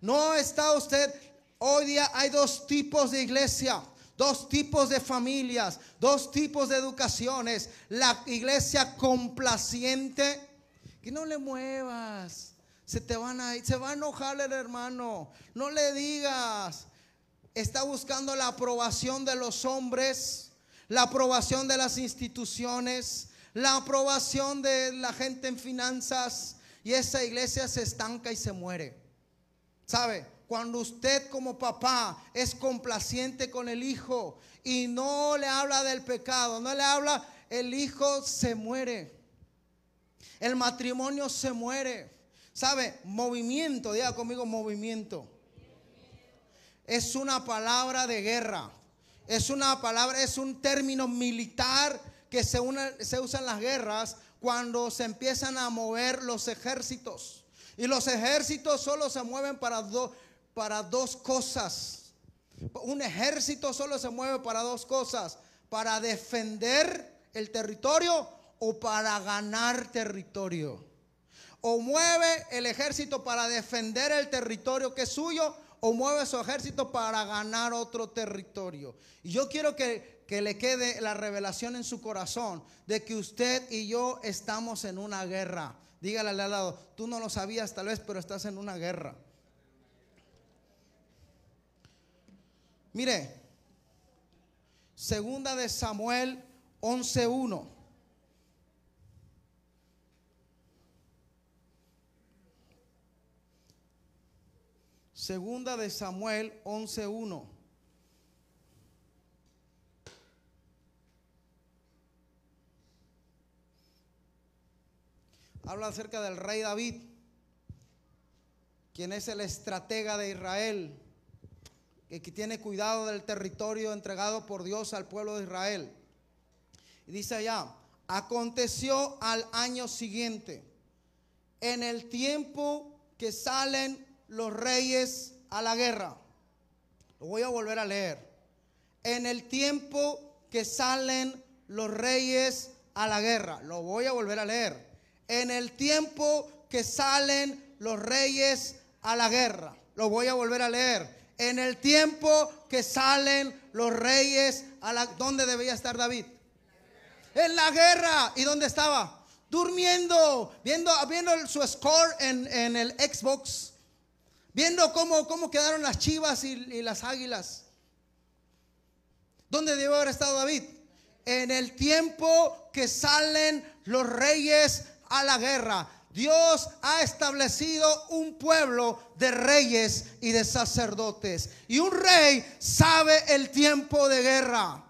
No está usted. Hoy día hay dos tipos de iglesia, dos tipos de familias, dos tipos de educaciones. La iglesia complaciente, que no le muevas. Se te van a se va a enojar el hermano. No le digas. Está buscando la aprobación de los hombres, la aprobación de las instituciones, la aprobación de la gente en finanzas. Y esa iglesia se estanca y se muere. ¿Sabe? Cuando usted como papá es complaciente con el hijo y no le habla del pecado, no le habla, el hijo se muere. El matrimonio se muere. ¿Sabe? Movimiento, diga conmigo movimiento. Es una palabra de guerra. Es una palabra, es un término militar que se, usa en las guerras cuando se empiezan a mover los ejércitos. Y los ejércitos solo se mueven para, do- para dos cosas. Un ejército solo se mueve para dos cosas. Para defender el territorio o para ganar territorio. O mueve el ejército para defender el territorio que es suyo o mueve su ejército para ganar otro territorio. Y yo quiero que, que le quede la revelación en su corazón de que usted y yo estamos en una guerra. Dígale al lado, tú no lo sabías tal vez, pero estás en una guerra. Mire, segunda de Samuel 11.1. Segunda de Samuel 11.1. Habla acerca del rey David, quien es el estratega de Israel, que tiene cuidado del territorio entregado por Dios al pueblo de Israel. Dice allá, aconteció al año siguiente, en el tiempo que salen los reyes a la guerra. Lo voy a volver a leer. En el tiempo que salen los reyes a la guerra. Lo voy a volver a leer. En el tiempo que salen los reyes a la guerra. Lo voy a volver a leer. En el tiempo que salen los reyes a la... ¿Dónde debía estar David? En la guerra. ¿Y dónde estaba? Durmiendo, viendo, viendo su score en, el Xbox, viendo cómo, quedaron las chivas y, y las águilas. ¿Dónde debe haber estado David? En el tiempo que salen los reyes a la guerra. Dios ha establecido un pueblo de reyes y de sacerdotes. Y un rey sabe el tiempo de guerra.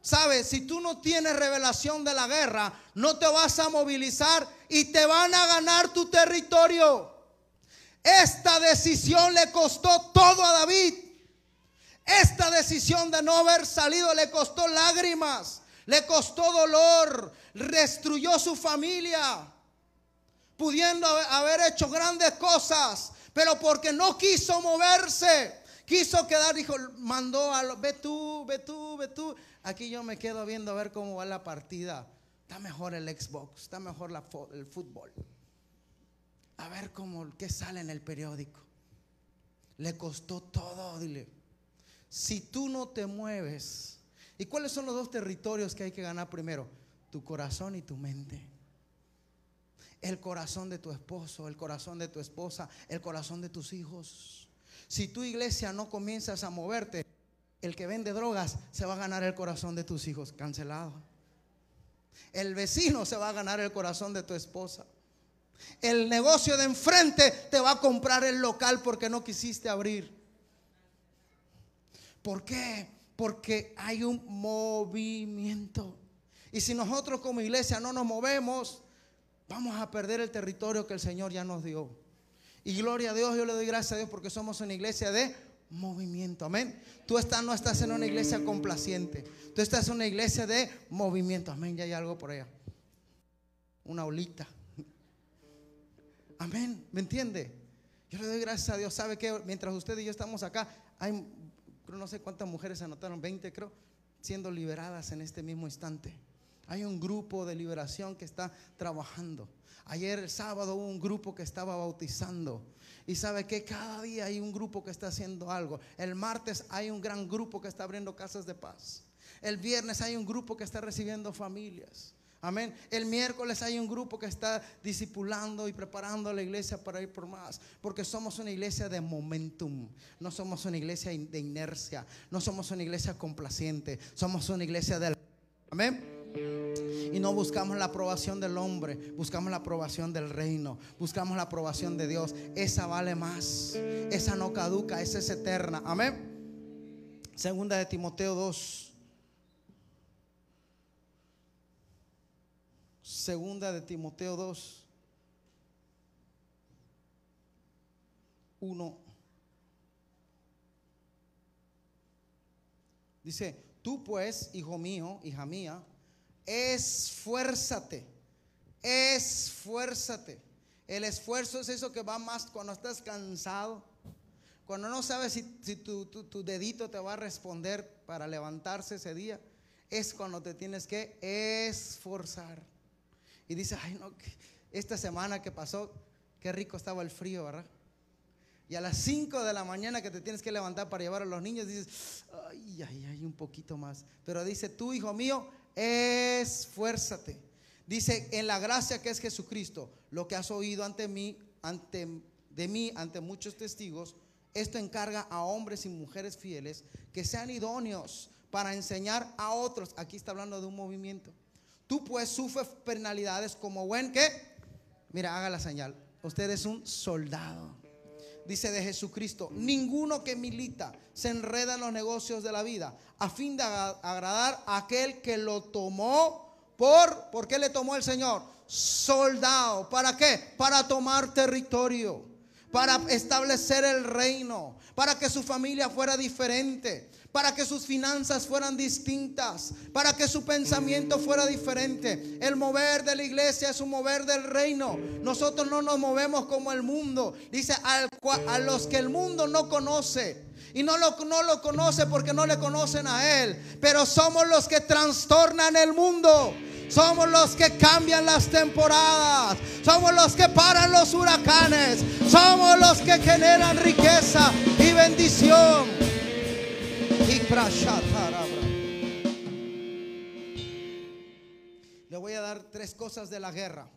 Sabes, si tú no tienes revelación de la guerra, no te vas a movilizar y te van a ganar tu territorio. Esta decisión le costó todo a David. Esta decisión de no haber salido le costó lágrimas, le costó dolor, destruyó su familia, pudiendo haber- hecho grandes cosas, pero porque no quiso moverse, quiso quedar, dijo, mandó a los, ve tú, ve tú, ve tú. Aquí yo me quedo viendo a ver cómo va la partida. Está mejor el Xbox, está mejor el fútbol. A ver cómo, qué sale en el periódico. Le costó todo, dile. Si tú no te mueves, ¿y cuáles son los dos territorios que hay que ganar primero? Tu corazón y tu mente. El corazón de tu esposo, el corazón de tu esposa, el corazón de tus hijos. Si tu iglesia no comienzas a moverte, el que vende drogas se va a ganar el corazón de tus hijos, cancelado. El vecino se va a ganar el corazón de tu esposa. El negocio de enfrente te va a comprar el local porque no quisiste abrir. ¿Por qué? Porque hay un movimiento. Y si nosotros como iglesia no nos movemos, vamos a perder el territorio que el Señor ya nos dio. Y gloria a Dios, yo le doy gracias a Dios porque somos una iglesia de movimiento. Amén. Tú estás, no estás en una iglesia complaciente. Tú estás en una iglesia de movimiento. Amén. Ya hay algo por allá. Una olita. Amén. ¿Me entiende? Yo le doy gracias a Dios. ¿Sabe que Mientras usted y yo estamos acá, hay, no sé cuántas mujeres anotaron, 20 creo, siendo liberadas en este mismo instante. Hay un grupo de liberación que está trabajando. Ayer el sábado hubo un grupo que estaba bautizando. Y sabe que cada día hay un grupo que está haciendo algo. El martes hay un gran grupo que está abriendo casas de paz. El viernes hay un grupo que está recibiendo familias. Amén. El miércoles hay un grupo que está discipulando y preparando a la iglesia para ir por más. Porque somos una iglesia de momentum. No somos una iglesia de inercia. No somos una iglesia complaciente. Somos una iglesia del... Amén. Y no buscamos la aprobación del hombre, buscamos la aprobación del reino, buscamos la aprobación de Dios. Esa vale más, esa no caduca, esa es eterna. Amén. Segunda de Timoteo 2. Segunda de Timoteo 2. 1. Dice, tú pues, hijo mío, hija mía, esfuérzate, esfuérzate. El esfuerzo es eso que va más cuando estás cansado, cuando no sabes si, si tu, tu- tu dedito te va a responder para levantarse ese día, es cuando te tienes que esforzar. Y dice, ay no, esta semana que pasó, qué rico estaba el frío, ¿verdad? Y a las 5 de la mañana que te tienes que levantar para llevar a los niños, dices, ay, ay, ay, un poquito más. Pero dice, tú, hijo mío, esfuérzate. Dice, en la gracia que es Jesucristo, lo que has oído ante mí, ante, de mí, ante muchos testigos, esto encarga a hombres y mujeres fieles que sean idóneos para enseñar a otros. Aquí está hablando de un movimiento. Tú pues sufres penalidades como buen que, mira, haga la señal. Usted es un soldado dice de Jesucristo, ninguno que milita se enreda en los negocios de la vida a fin de agra- agradar a aquel que lo tomó por, ¿por qué le tomó el Señor? Soldado, ¿para qué? Para tomar territorio, para establecer el reino, para que su familia fuera diferente, para que sus finanzas fueran distintas, para que su pensamiento fuera diferente. El mover de la iglesia es un mover del reino. Nosotros no nos movemos como el mundo. Dice a los que el mundo no conoce. Y no lo, no lo conoce porque no le conocen a Él. Pero somos los que trastornan el mundo. Somos los que cambian las temporadas. Somos los que paran los huracanes. Somos los que generan riqueza y bendición. Le voy a dar tres cosas de la guerra.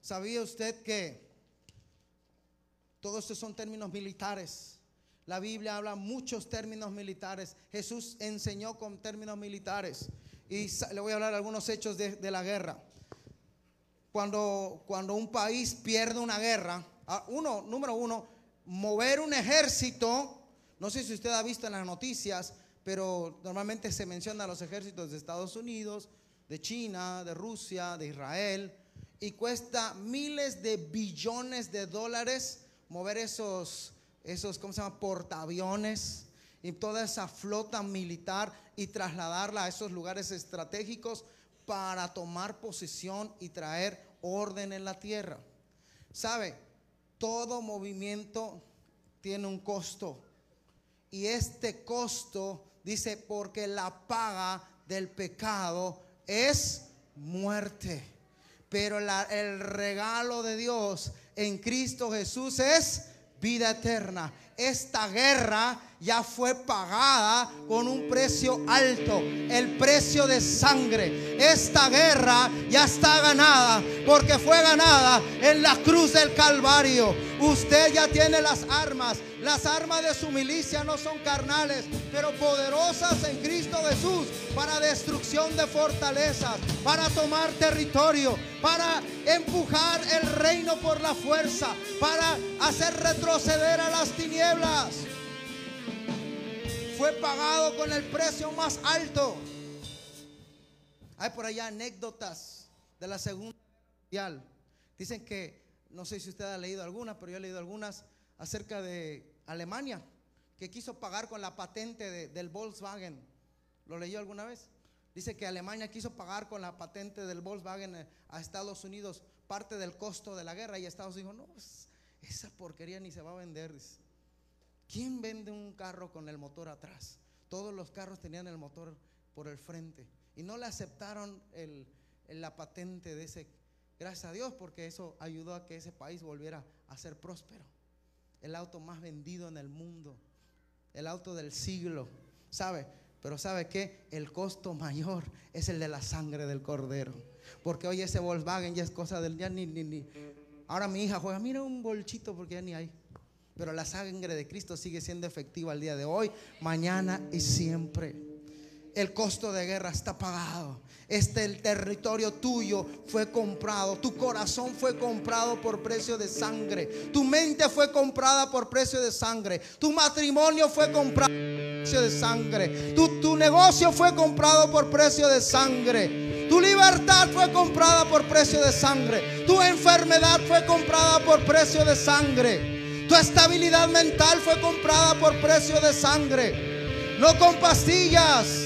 ¿Sabía usted que todos estos son términos militares? La Biblia habla muchos términos militares. Jesús enseñó con términos militares. Y le voy a hablar algunos hechos de, de la guerra. Cuando, cuando un país pierde una guerra, ah, uno, número uno, mover un ejército, no sé si usted ha visto en las noticias, pero normalmente se menciona a los ejércitos de Estados Unidos, de China, de Rusia, de Israel, y cuesta miles de billones de dólares mover esos, esos, ¿cómo se llama? Portaaviones y toda esa flota militar y trasladarla a esos lugares estratégicos para tomar posición y traer orden en la tierra. ¿Sabe? Todo movimiento tiene un costo. Y este costo dice, porque la paga del pecado es muerte. Pero el regalo de Dios en Cristo Jesús es vida eterna. Esta guerra ya fue pagada con un precio alto, el precio de sangre. Esta guerra ya está ganada porque fue ganada en la cruz del Calvario. Usted ya tiene las armas. Las armas de su milicia no son carnales, pero poderosas en Cristo Jesús para destrucción de fortalezas, para tomar territorio, para empujar el reino por la fuerza, para hacer retroceder a las tinieblas. Fue pagado con el precio más alto. Hay por allá anécdotas de la Segunda Guerra Mundial. Dicen que, no sé si usted ha leído algunas, pero yo he leído algunas acerca de Alemania, que quiso pagar con la patente de- del Volkswagen. ¿Lo leyó alguna vez? Dice que Alemania quiso pagar con la patente del Volkswagen eh, a Estados Unidos parte del costo de la guerra y Estados Unidos dijo, no, pues, esa porquería ni se va a vender. ¿Quién vende un carro con el motor atrás? Todos los carros tenían el motor por el frente y no le aceptaron la patente de ese. Gracias a Dios porque eso ayudó a que ese país volviera a ser próspero. El auto más vendido en el mundo, el auto del siglo, ¿sabe? Pero ¿sabe qué? El costo mayor es el de la sangre del cordero. Porque hoy ese Volkswagen ya es cosa del ya ni, ni, ni. Ahora mi hija juega, mira un bolchito porque ya ni hay. Pero la sangre de Cristo sigue siendo efectiva al día de hoy, mañana y siempre. El costo de guerra está pagado. Este el territorio tuyo fue comprado. Tu corazón fue comprado por precio de sangre. Tu mente fue comprada por precio de sangre. Tu matrimonio fue comprado por precio de sangre. Tu, tu negocio fue comprado por precio de sangre. Tu libertad fue comprada por precio de sangre. Tu enfermedad fue comprada por precio de sangre. Tu estabilidad mental fue comprada por precio de sangre. No con pastillas,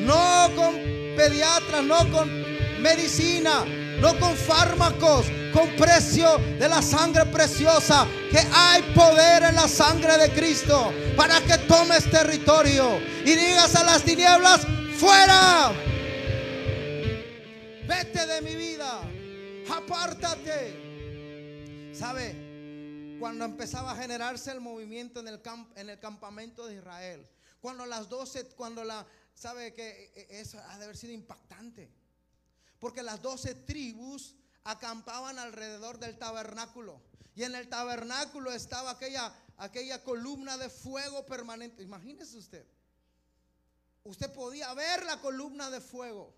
no con pediatras, no con medicina, no con fármacos, con precio de la sangre preciosa. Que hay poder en la sangre de Cristo para que tomes territorio y digas a las tinieblas, fuera. Vete de mi vida, apártate. ¿Sabe? Cuando empezaba a generarse el movimiento en el, camp- en el campamento de Israel, cuando las 12, cuando la, ¿sabe que eh, eso ha de haber sido impactante? Porque las 12 tribus acampaban alrededor del tabernáculo. Y en el tabernáculo estaba aquella, aquella columna de fuego permanente. Imagínese usted. Usted podía ver la columna de fuego.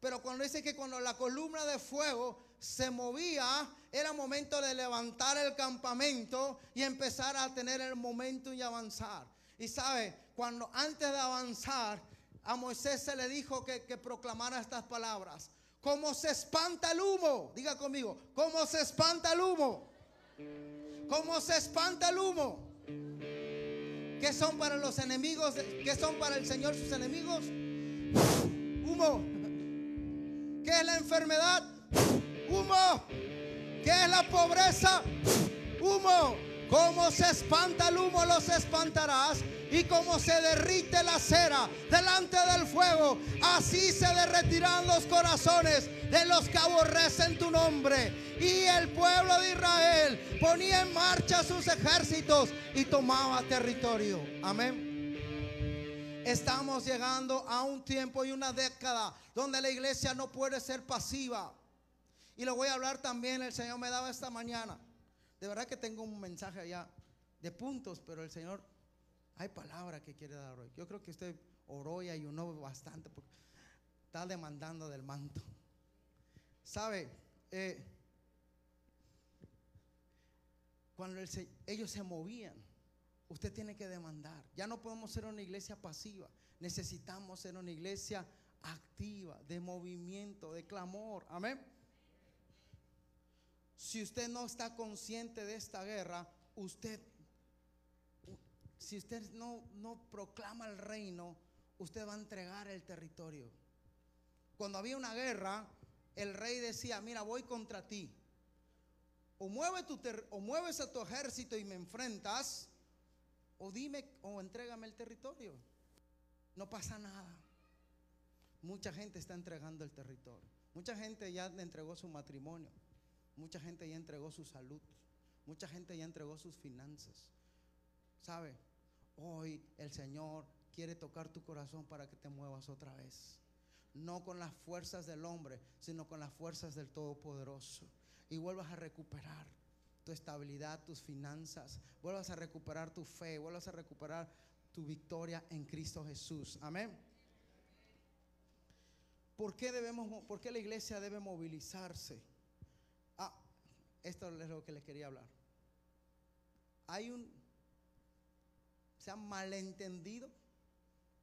Pero cuando dice que cuando la columna de fuego se movía, era momento de levantar el campamento y empezar a tener el momento y avanzar. Y sabe, cuando antes de avanzar, a Moisés se le dijo que, proclamara estas palabras. Como se espanta el humo, diga conmigo, como se espanta el humo. Como se espanta el humo. ¿Qué son para los enemigos? ¿Qué son para el Señor sus enemigos? Humo. ¿Qué es la enfermedad? Humo. ¿Qué es la pobreza? Humo. Como se espanta el humo, los espantarás. Y como se derrite la cera delante del fuego, así se derretirán los corazones de los que aborrecen tu nombre. Y el pueblo de Israel ponía en marcha sus ejércitos y tomaba territorio. Amén. Estamos llegando a un tiempo y una década donde la iglesia no puede ser pasiva. Y lo voy a hablar también, el Señor me daba esta mañana. De verdad que tengo un mensaje allá de puntos, pero el Señor, hay palabra que quiere dar hoy. Yo creo que usted oró y ayunó bastante porque está demandando del manto. ¿Sabe? Eh, cuando ellos se movían, usted tiene que demandar. Ya no podemos ser una iglesia pasiva. necesitamos ser una iglesia activa, de movimiento, de clamor. Amén. Si usted no está consciente de esta guerra, usted, si usted no, no proclama el reino, usted va a entregar el territorio. Cuando había una guerra, el rey decía, mira, voy contra ti. O, mueve tu o mueves a tu ejército y me enfrentas, o dime o entrégame el territorio. No pasa nada. Mucha gente está entregando el territorio. Mucha gente ya le entregó su matrimonio. Mucha gente ya entregó su salud. Mucha gente ya entregó sus finanzas. ¿Sabe? Hoy el Señor quiere tocar tu corazón para que te muevas otra vez. No con las fuerzas del hombre, sino con las fuerzas del Todopoderoso. Y vuelvas a recuperar tu estabilidad, tus finanzas. Vuelvas a recuperar tu fe. Vuelvas a recuperar tu victoria en Cristo Jesús. Amén. ¿Por qué, debemos, mo- ¿Por qué la iglesia debe movilizarse? Esto es lo que les quería hablar. Hay un, se ha malentendido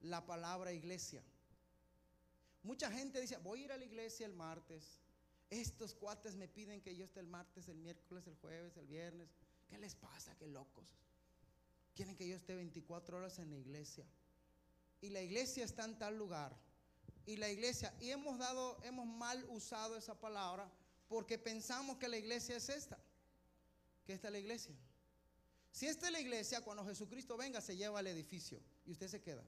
la palabra iglesia. Mucha gente dice, voy a ir a la iglesia el martes. Estos cuates me piden que yo esté el martes, el miércoles, el jueves, el viernes. ¿Qué les pasa? Qué locos. Quieren que yo esté 24 horas en la iglesia. Y la iglesia está en tal lugar. Y la iglesia, y hemos dado, hemos mal usado esa palabra porque pensamos que la iglesia es esta. Que esta es la iglesia. Si esta es la iglesia, cuando Jesucristo venga, se lleva al edificio y usted se queda.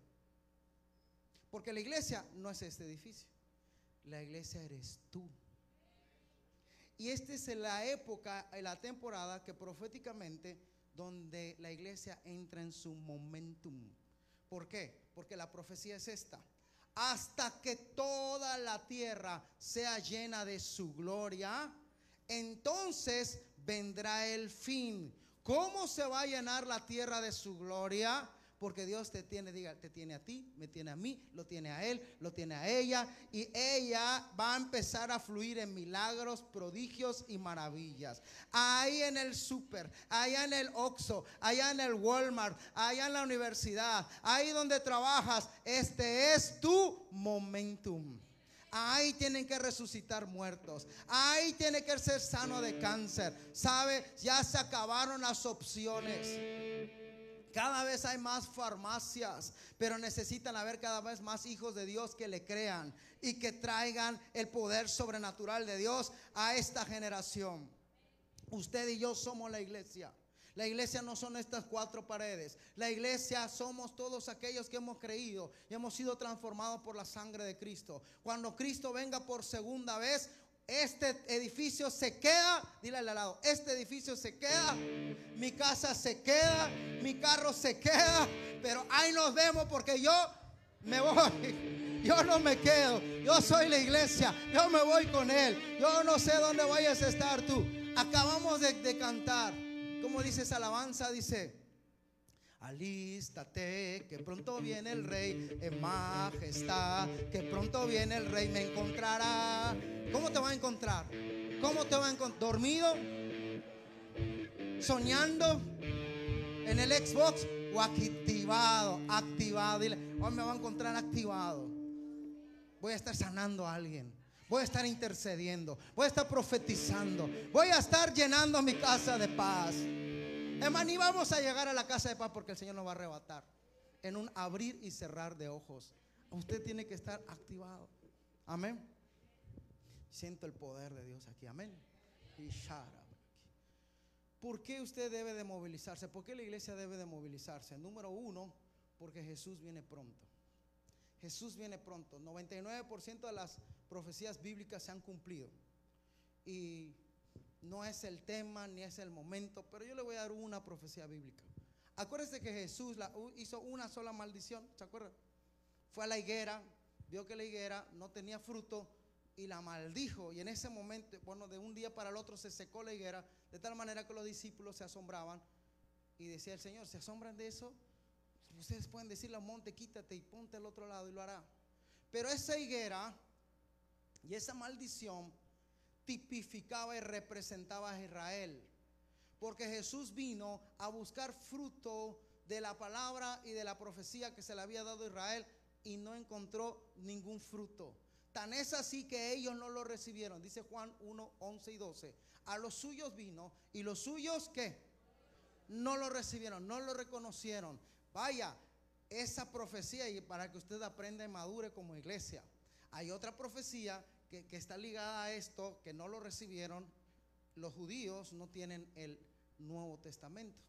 Porque la iglesia no es este edificio. La iglesia eres tú. Y esta es la época, la temporada que proféticamente donde la iglesia entra en su momentum. ¿Por qué? Porque la profecía es esta. Hasta que toda la tierra sea llena de su gloria, entonces vendrá el fin. ¿Cómo se va a llenar la tierra de su gloria? Porque Dios te tiene, diga, te tiene a ti, me tiene a mí, lo tiene a él, lo tiene a ella. Y ella va a empezar a fluir en milagros, prodigios y maravillas. Ahí en el súper, allá en el Oxxo, allá en el Walmart, allá en la universidad, ahí donde trabajas, este es tu momentum. Ahí tienen que resucitar muertos. Ahí tiene que ser sano de cáncer. ¿Sabe? Ya se acabaron las opciones. Cada vez hay más farmacias, pero necesitan haber cada vez más hijos de Dios que le crean y que traigan el poder sobrenatural de Dios a esta generación. Usted y yo somos la iglesia. La iglesia no son estas cuatro paredes. La iglesia somos todos aquellos que hemos creído y hemos sido transformados por la sangre de Cristo. Cuando Cristo venga por segunda vez, este edificio se queda, dile al lado, este edificio se queda, mi casa se queda, mi carro se queda, pero ahí nos vemos porque yo me voy. Yo no me quedo. Yo soy la iglesia. Yo me voy con él. Yo no sé dónde vayas a estar tú. Acabamos de, de cantar. ¿Cómo dice esa alabanza? Dice. Alístate, que pronto viene el rey en majestad, que pronto viene el rey, me encontrará. ¿Cómo te va a encontrar? ¿Cómo te va a encontrar? ¿Dormido? ¿Soñando? ¿En el Xbox? ¿O activado? Activado. Dile, hoy me va a encontrar activado. Voy a estar sanando a alguien. Voy a estar intercediendo. Voy a estar profetizando. Voy a estar llenando mi casa de paz. Hermano, ni vamos a llegar a la casa de paz porque el Señor nos va a arrebatar. En un abrir y cerrar de ojos. Usted tiene que estar activado. Amén. Siento el poder de Dios aquí. Amén. Y. ¿Por qué usted debe de movilizarse? ¿Por qué la iglesia debe de movilizarse? Número uno, porque Jesús viene pronto. Jesús viene pronto. 99% de las profecías bíblicas se han cumplido. Y no es el tema ni es el momento, pero yo le voy a dar una profecía bíblica. Acuérdese que Jesús hizo una sola maldición, ¿se acuerdan? Fue a la higuera, vio que la higuera no tenía fruto y la maldijo. Y en ese momento, bueno, de un día para el otro se secó la higuera, de tal manera que los discípulos se asombraban y decía el Señor, ¿se asombran de eso? Ustedes pueden decirle al monte, quítate y ponte al otro lado y lo hará. Pero esa higuera y esa maldición tipificaba y representaba a Israel. Porque Jesús vino a buscar fruto de la palabra y de la profecía que se le había dado a Israel y no encontró ningún fruto. Tan es así que ellos no lo recibieron. Dice Juan 1, 11 y 12. A los suyos vino y los suyos qué? No lo recibieron, no lo reconocieron. Vaya, esa profecía y para que usted aprenda y madure como iglesia. Hay otra profecía que, está ligada a esto, que no lo recibieron. Los judíos no tienen el Nuevo Testamento.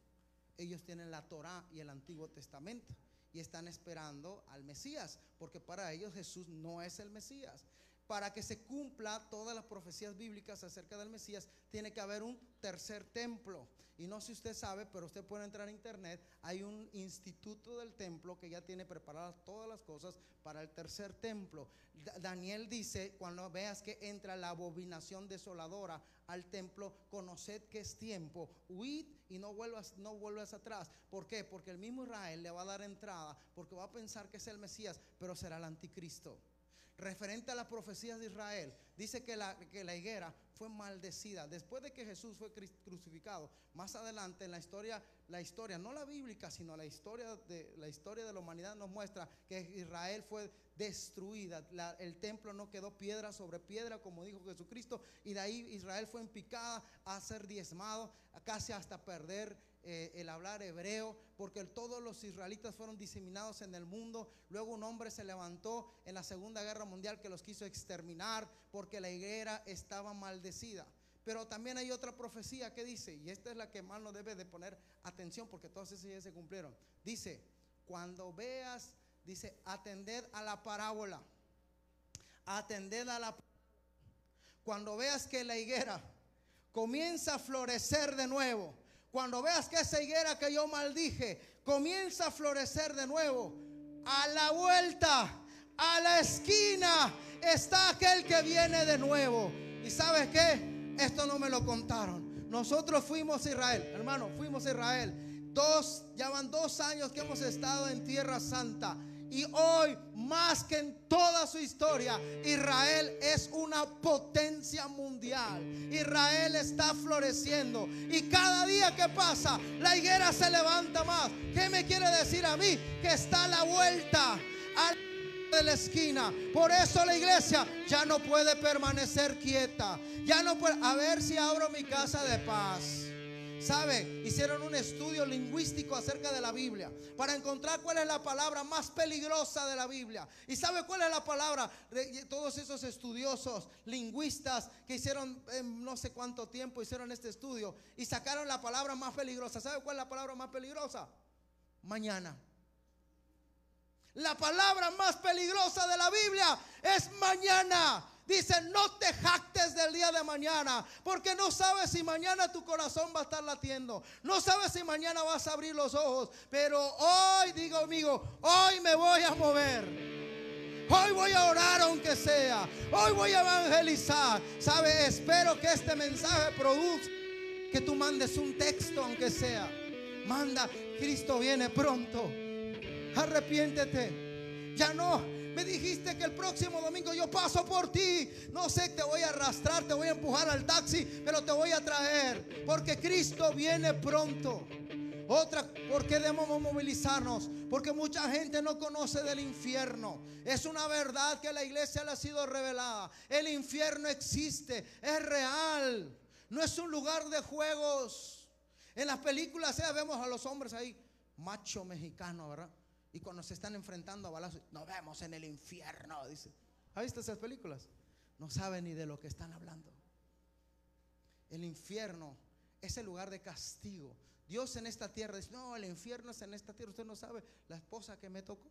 Ellos tienen la Torá y el Antiguo Testamento y están esperando al Mesías, porque para ellos Jesús no es el Mesías. Para que se cumpla todas las profecías bíblicas acerca del Mesías, tiene que haber un tercer templo. Y no sé si usted sabe, pero usted puede entrar a internet. Hay un instituto del templo que ya tiene preparadas todas las cosas para el tercer templo. Da- Daniel dice, cuando veas que entra la abominación desoladora al templo, conoced que es tiempo, huid y no vuelvas, no vuelvas atrás. ¿Por qué? Porque el mismo Israel le va a dar entrada, porque va a pensar que es el Mesías, pero será el anticristo. Referente a las profecías de Israel, dice que la, que la higuera fue maldecida. Después de que Jesús fue crucificado, más adelante en la historia, la historia, no la bíblica, sino la historia de la historia de la humanidad nos muestra que Israel fue destruida. El templo no quedó piedra sobre piedra, como dijo Jesucristo, y de ahí Israel fue en picada a ser diezmado, casi hasta perder eh, el hablar hebreo, porque todos los israelitas fueron diseminados en el mundo. Luego un hombre se levantó en la Segunda Guerra Mundial que los quiso exterminar porque la higuera estaba maldecida. Pero también hay otra profecía que dice, y esta es la que más nos debe de poner atención porque todas esas ya se cumplieron. Dice, cuando veas, dice, atended a la parábola. Atended a la cuando veas que la higuera comienza a florecer de nuevo, cuando veas que esa higuera que yo maldije comienza a florecer de nuevo, a la vuelta, a la esquina, está aquel que viene de nuevo. ¿Y sabes qué? Esto no me lo contaron. Nosotros fuimos a Israel, hermano, fuimos a Israel. Dos, ya van dos años que hemos estado en Tierra Santa. Y hoy, más que en toda su historia, Israel es una potencia mundial. Israel está floreciendo. Y cada día que pasa, la higuera se levanta más. ¿Qué me quiere decir a mí? Que está a la vuelta. Al de la esquina. Por eso la iglesia ya no puede permanecer quieta. Ya no puede. A ver si abro mi casa de paz. ¿Sabe? Hicieron un estudio lingüístico acerca de la Biblia para encontrar cuál es la palabra más peligrosa de la Biblia. ¿Y sabe cuál es la palabra? Todos esos estudiosos, lingüistas que hicieron en no sé cuánto tiempo hicieron este estudio y sacaron la palabra más peligrosa. ¿Sabe cuál es la palabra más peligrosa? Mañana. La palabra más peligrosa de la Biblia es mañana. Dice, no te jactes del día de mañana, porque no sabes si mañana tu corazón va a estar latiendo. No sabes si mañana vas a abrir los ojos. Pero hoy, digo amigo, hoy me voy a mover. Hoy voy a orar aunque sea. Hoy voy a evangelizar. ¿Sabe? Espero que este mensaje produzca que tú mandes un texto aunque sea. Manda, Cristo viene pronto. Arrepiéntete. Ya no. Me dijiste que el próximo domingo yo paso por ti. No sé, te voy a arrastrar, te voy a empujar al taxi, pero te voy a traer. Porque Cristo viene pronto. Otra, ¿por qué debemos movilizarnos? Porque mucha gente no conoce del infierno. Es una verdad que la iglesia le ha sido revelada. El infierno existe, es real. No es un lugar de juegos. En las películas ya vemos a los hombres ahí, macho mexicano, ¿verdad? Y cuando se están enfrentando a balazos, nos vemos en el infierno, dice. ¿Ha visto esas películas? No saben ni de lo que están hablando. El infierno es el lugar de castigo. Dios en esta tierra dice, no, el infierno es en esta tierra. Usted no sabe la esposa que me tocó.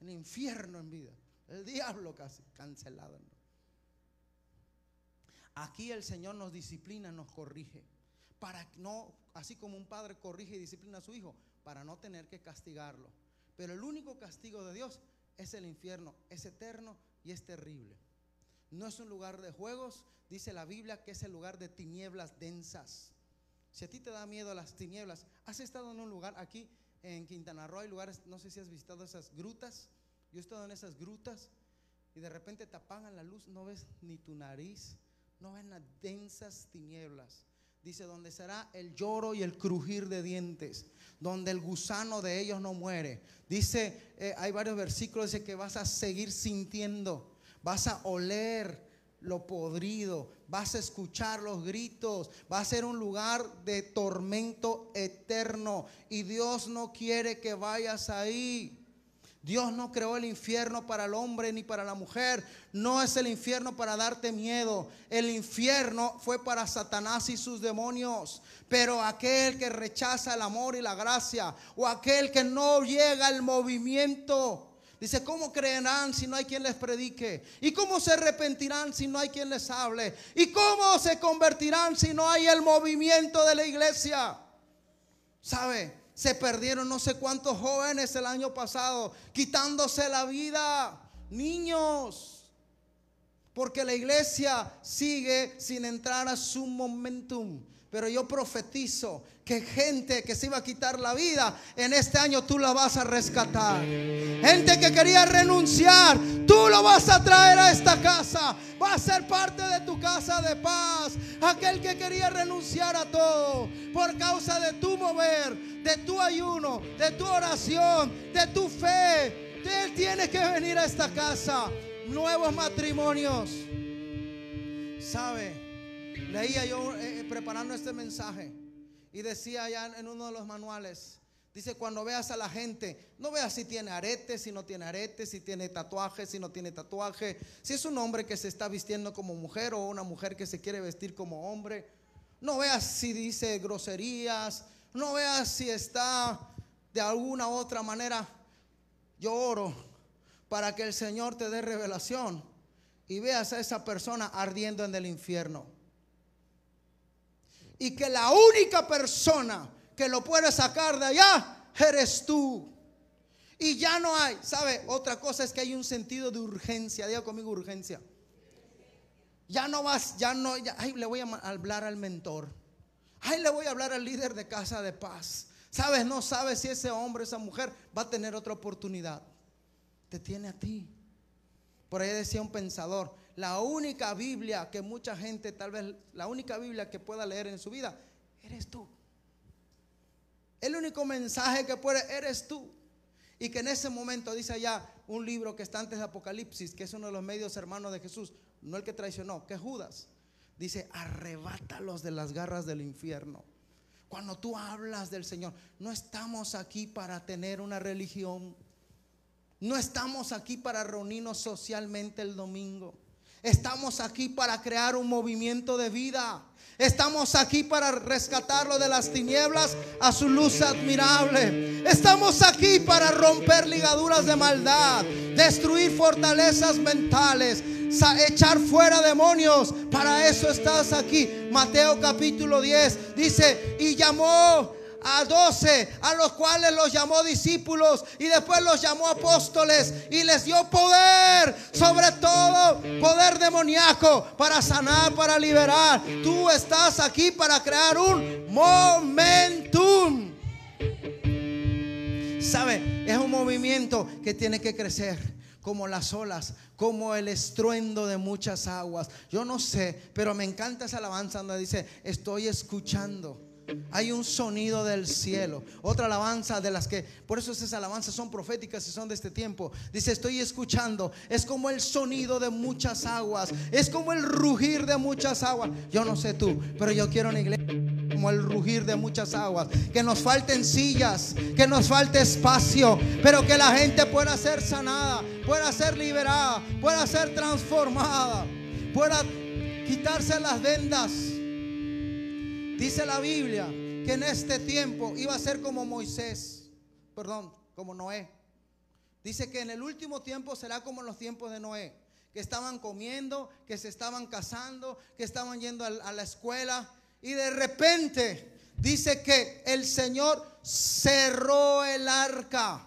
El infierno en vida. El diablo casi, cancelado. Aquí el Señor nos disciplina, nos corrige. Para no, así como un padre corrige y disciplina a su hijo, para no tener que castigarlo. Pero el único castigo de Dios es el infierno, es eterno y es terrible. No es un lugar de juegos, dice la Biblia que es el lugar de tinieblas densas. Si a ti te da miedo las tinieblas, has estado en un lugar aquí en Quintana Roo, hay lugares, no sé si has visitado esas grutas. Yo he estado en esas grutas y de repente te apagan la luz, no ves ni tu nariz, no ves las densas tinieblas. Dice, donde será el lloro y el crujir de dientes, donde el gusano de ellos no muere. Dice, eh, hay varios versículos, dice que vas a seguir sintiendo, vas a oler lo podrido, vas a escuchar los gritos, va a ser un lugar de tormento eterno y Dios no quiere que vayas ahí. Dios no creó el infierno para el hombre ni para la mujer. No es el infierno para darte miedo. El infierno fue para Satanás y sus demonios. Pero aquel que rechaza el amor y la gracia o aquel que no llega al movimiento. Dice, ¿cómo creerán si no hay quien les predique? ¿Y cómo se arrepentirán si no hay quien les hable? ¿Y cómo se convertirán si no hay el movimiento de la iglesia? ¿Sabe? Se perdieron no sé cuántos jóvenes el año pasado quitándose la vida. Niños. Porque la iglesia sigue sin entrar a su momentum. Pero yo profetizo que gente que se iba a quitar la vida, en este año tú la vas a rescatar. Gente que quería renunciar, tú lo vas a traer a esta casa. Va a ser parte de tu casa de paz. Aquel que quería renunciar a todo por causa de tu mover, de tu ayuno, de tu oración, de tu fe. Él tiene que venir a esta casa. Nuevos matrimonios. ¿Sabe? Leía yo eh, preparando este mensaje y decía allá en uno de los manuales, dice, cuando veas a la gente, no veas si tiene arete, si no tiene arete, si tiene tatuaje, si no tiene tatuaje, si es un hombre que se está vistiendo como mujer o una mujer que se quiere vestir como hombre. No veas si dice groserías, no veas si está de alguna otra manera. Yo oro para que el Señor te dé revelación y veas a esa persona ardiendo en el infierno y que la única persona que lo puede sacar de allá eres tú. Y ya no hay, ¿sabe? Otra cosa es que hay un sentido de urgencia. Diga conmigo urgencia. Ya no vas, ya no, ya, ay, le voy a hablar al mentor. Ay, le voy a hablar al líder de casa de paz. ¿Sabes? No sabes si ese hombre, esa mujer va a tener otra oportunidad. Te tiene a ti. Por ahí decía un pensador, la única Biblia que mucha gente, tal vez la única Biblia que pueda leer en su vida, eres tú. El único mensaje que puede, eres tú. Y que en ese momento dice allá un libro que está antes de Apocalipsis, que es uno de los medios hermanos de Jesús, no el que traicionó, que Judas. Dice, arrebátalos de las garras del infierno. Cuando tú hablas del Señor, no estamos aquí para tener una religión. No estamos aquí para reunirnos socialmente el domingo. Estamos aquí para crear un movimiento de vida. Estamos aquí para rescatarlo de las tinieblas a su luz admirable. Estamos aquí para romper ligaduras de maldad, destruir fortalezas mentales, echar fuera demonios. Para eso estás aquí. Mateo capítulo 10 dice, y llamó a doce, a los cuales los llamó discípulos y después los llamó apóstoles y les dio poder, sobre todo poder demoníaco, para sanar, para liberar. Tú estás aquí para crear un momentum. ¿Sabe? Es un movimiento que tiene que crecer como las olas, como el estruendo de muchas aguas. Yo no sé, pero me encanta esa alabanza donde dice, estoy escuchando hay un sonido del cielo. Otra alabanza de las que, por eso esas alabanzas son proféticas y son de este tiempo. Dice, estoy escuchando. Es como el sonido de muchas aguas. Es como el rugir de muchas aguas. Yo no sé tú, pero yo quiero una iglesia como el rugir de muchas aguas. Que nos falten sillas, que nos falte espacio, pero que la gente pueda ser sanada, pueda ser liberada, pueda ser transformada, pueda quitarse las vendas Dice la Biblia que en este tiempo iba a ser como Moisés, perdón, como Noé. Dice que en el último tiempo será como en los tiempos de Noé, que estaban comiendo, que se estaban casando, que estaban yendo a la escuela y de repente dice que el Señor cerró el arca.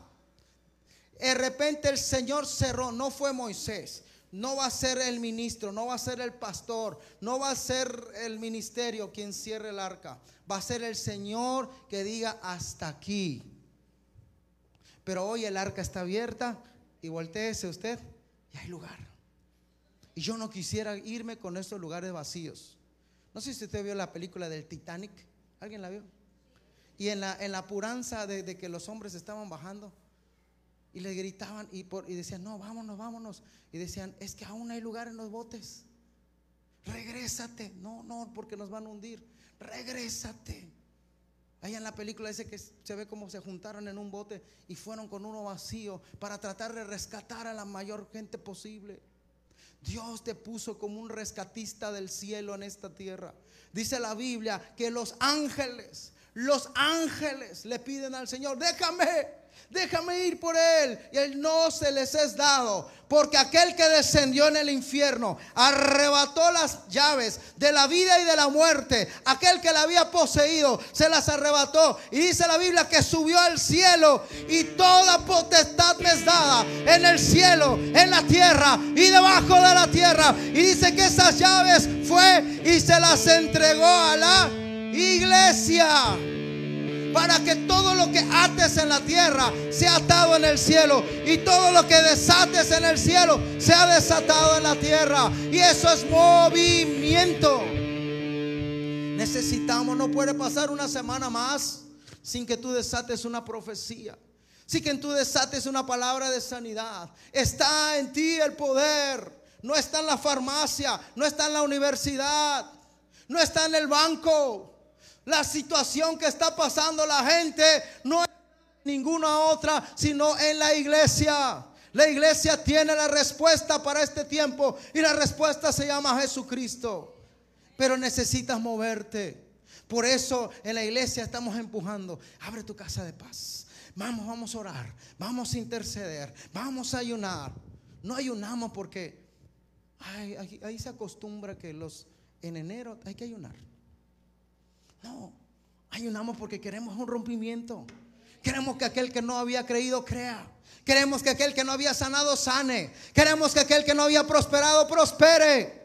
De repente el Señor cerró, no fue Moisés. No va a ser el ministro, no va a ser el pastor, no va a ser el ministerio quien cierre el arca. Va a ser el Señor que diga hasta aquí. Pero hoy el arca está abierta y volteese usted y hay lugar. Y yo no quisiera irme con estos lugares vacíos. No sé si usted vio la película del Titanic. ¿Alguien la vio? Y en la, en la apuranza de, de que los hombres estaban bajando, y le gritaban y, por- y decían, no, vámonos, vámonos. Y decían, es que aún hay lugar en los botes. Regrésate. No, no, porque nos van a hundir. Regrésate. Ahí en la película dice que se ve como se juntaron en un bote y fueron con uno vacío para tratar de rescatar a la mayor gente posible. Dios te puso como un rescatista del cielo en esta tierra. Dice la Biblia que los ángeles, los ángeles le piden al Señor, déjame, déjame ir por él. Y él no se les es dado, porque aquel que descendió en el infierno arrebató las llaves de la vida y de la muerte. Aquel que la había poseído se las arrebató. Y dice la Biblia que subió al cielo y toda potestad me es dada en el cielo, en la tierra y debajo de la tierra. Y dice que esas llaves fue y se las entregó a la iglesia para que todo lo que ates en la tierra sea atado en el cielo y todo lo que desates en el cielo sea desatado en la tierra. Y eso es movimiento. Necesitamos, no puede pasar una semana más sin que tú desates una profecía. Sin que tú desates una palabra de sanidad. Está en ti el poder. No está en la farmacia, no está en la universidad, no está en el banco. La situación que está pasando la gente no es ninguna otra, sino en la iglesia. La iglesia tiene la respuesta para este tiempo y la respuesta se llama Jesucristo. Pero necesitas moverte. Por eso en la iglesia estamos empujando. Abre tu casa de paz. Vamos, vamos a orar. Vamos a interceder. Vamos a ayunar. No ayunamos porque ahí, ahí se acostumbra que los en enero hay que ayunar. No, ayunamos porque queremos un rompimiento. Queremos que aquel que no había creído crea. Queremos que aquel que no había sanado sane. Queremos que aquel que no había prosperado prospere.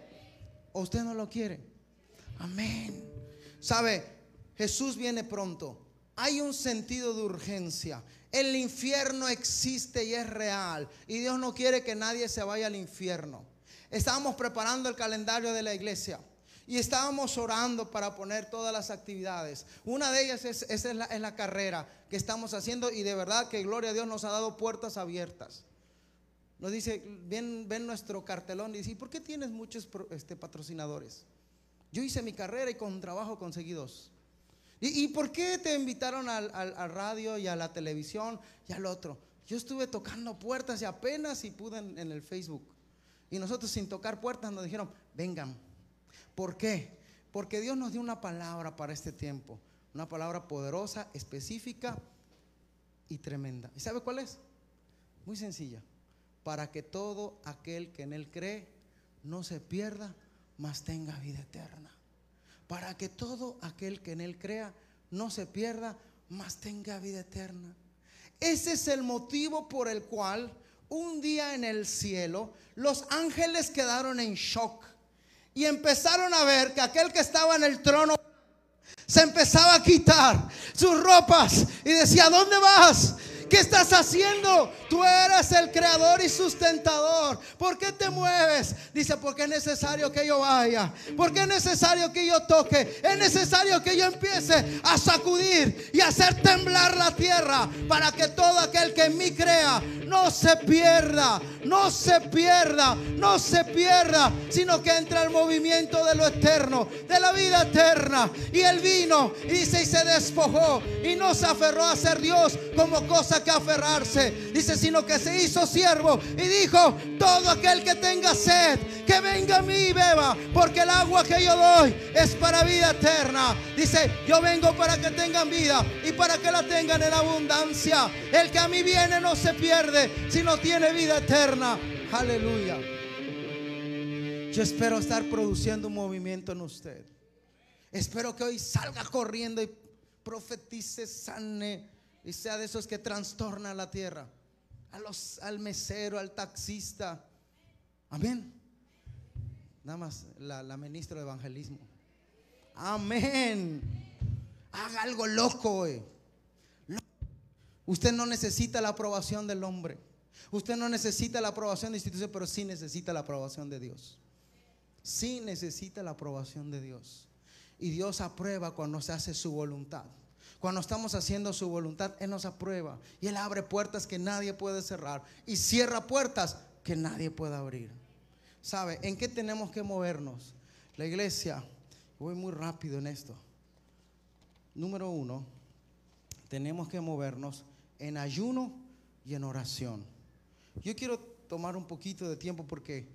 ¿O usted no lo quiere? Amén. ¿Sabe? Jesús viene pronto. Hay un sentido de urgencia. El infierno existe y es real. Y Dios no quiere que nadie se vaya al infierno. Estábamos preparando el calendario de la iglesia. Y estábamos orando para poner todas las actividades. Una de ellas es, es, la, es la carrera que estamos haciendo y de verdad que gloria a Dios nos ha dado puertas abiertas. Nos dice, ven, ven nuestro cartelón y dice, ¿y por qué tienes muchos este, patrocinadores? Yo hice mi carrera y con trabajo conseguí dos. ¿Y, y por qué te invitaron al- al radio y a la televisión y al otro? Yo estuve tocando puertas y apenas si pude en, en el Facebook. Y nosotros sin tocar puertas nos dijeron, vengan. ¿Por qué? Porque Dios nos dio una palabra para este tiempo. Una palabra poderosa, específica y tremenda. ¿Y sabe cuál es? Muy sencilla. Para que todo aquel que en Él cree no se pierda, mas tenga vida eterna. Para que todo aquel que en Él crea no se pierda, mas tenga vida eterna. Ese es el motivo por el cual un día en el cielo los ángeles quedaron en shock y empezaron a ver que aquel que estaba en el trono se empezaba a quitar sus ropas y decía, ¿dónde vas? ¿Qué estás haciendo? Tú eres el creador y sustentador. ¿Por qué te mueves? Dice, porque es necesario que yo vaya. Porque es necesario que yo toque. Es necesario que yo empiece a sacudir y hacer temblar la tierra para que todo aquel que en mí crea no se pierda. No se pierda. No se pierda. Sino que entre el movimiento de lo eterno. De la vida eterna. Y él vino y dice y se despojó. Y no se aferró a ser Dios como cosa que aferrarse. Dice, sino que se hizo siervo y dijo, todo aquel que tenga sed, que venga a mí y beba, porque el agua que yo doy es para vida eterna. Dice, yo vengo para que tengan vida y para que la tengan en abundancia. El que a mí viene no se pierde, sino tiene vida eterna. Aleluya. Yo espero estar produciendo un movimiento en usted. Espero que hoy salga corriendo y profetice, sane y sea de esos que trastorna la tierra. Al mesero, al taxista. Amén. Nada más la, la ministra de evangelismo. Amén. Haga algo loco hoy. Usted no necesita la aprobación del hombre. Usted no necesita la aprobación de instituciones, pero sí necesita la aprobación de Dios. Sí necesita la aprobación de Dios. Y Dios aprueba cuando se hace su voluntad. Cuando estamos haciendo su voluntad, Él nos aprueba. Y Él abre puertas que nadie puede cerrar. Y cierra puertas que nadie puede abrir. ¿Sabe? ¿En qué tenemos que movernos? La iglesia, voy muy rápido en esto. Número uno, tenemos que movernos en ayuno y en oración. Yo quiero tomar un poquito de tiempo porque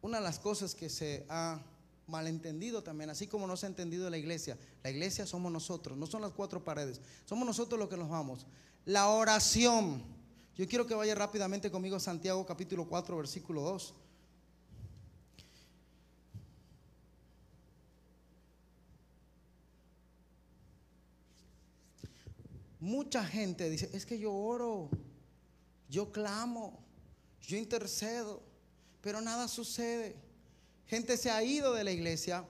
una de las cosas que se ha malentendido también, así como no se ha entendido la iglesia, la iglesia somos nosotros, no son las cuatro paredes, somos nosotros los que nos vamos. La oración, yo quiero que vaya rápidamente conmigo a Santiago capítulo 4, versículo 2. Mucha gente dice, es que yo oro, yo clamo, yo intercedo, pero nada sucede. Gente se ha ido de la iglesia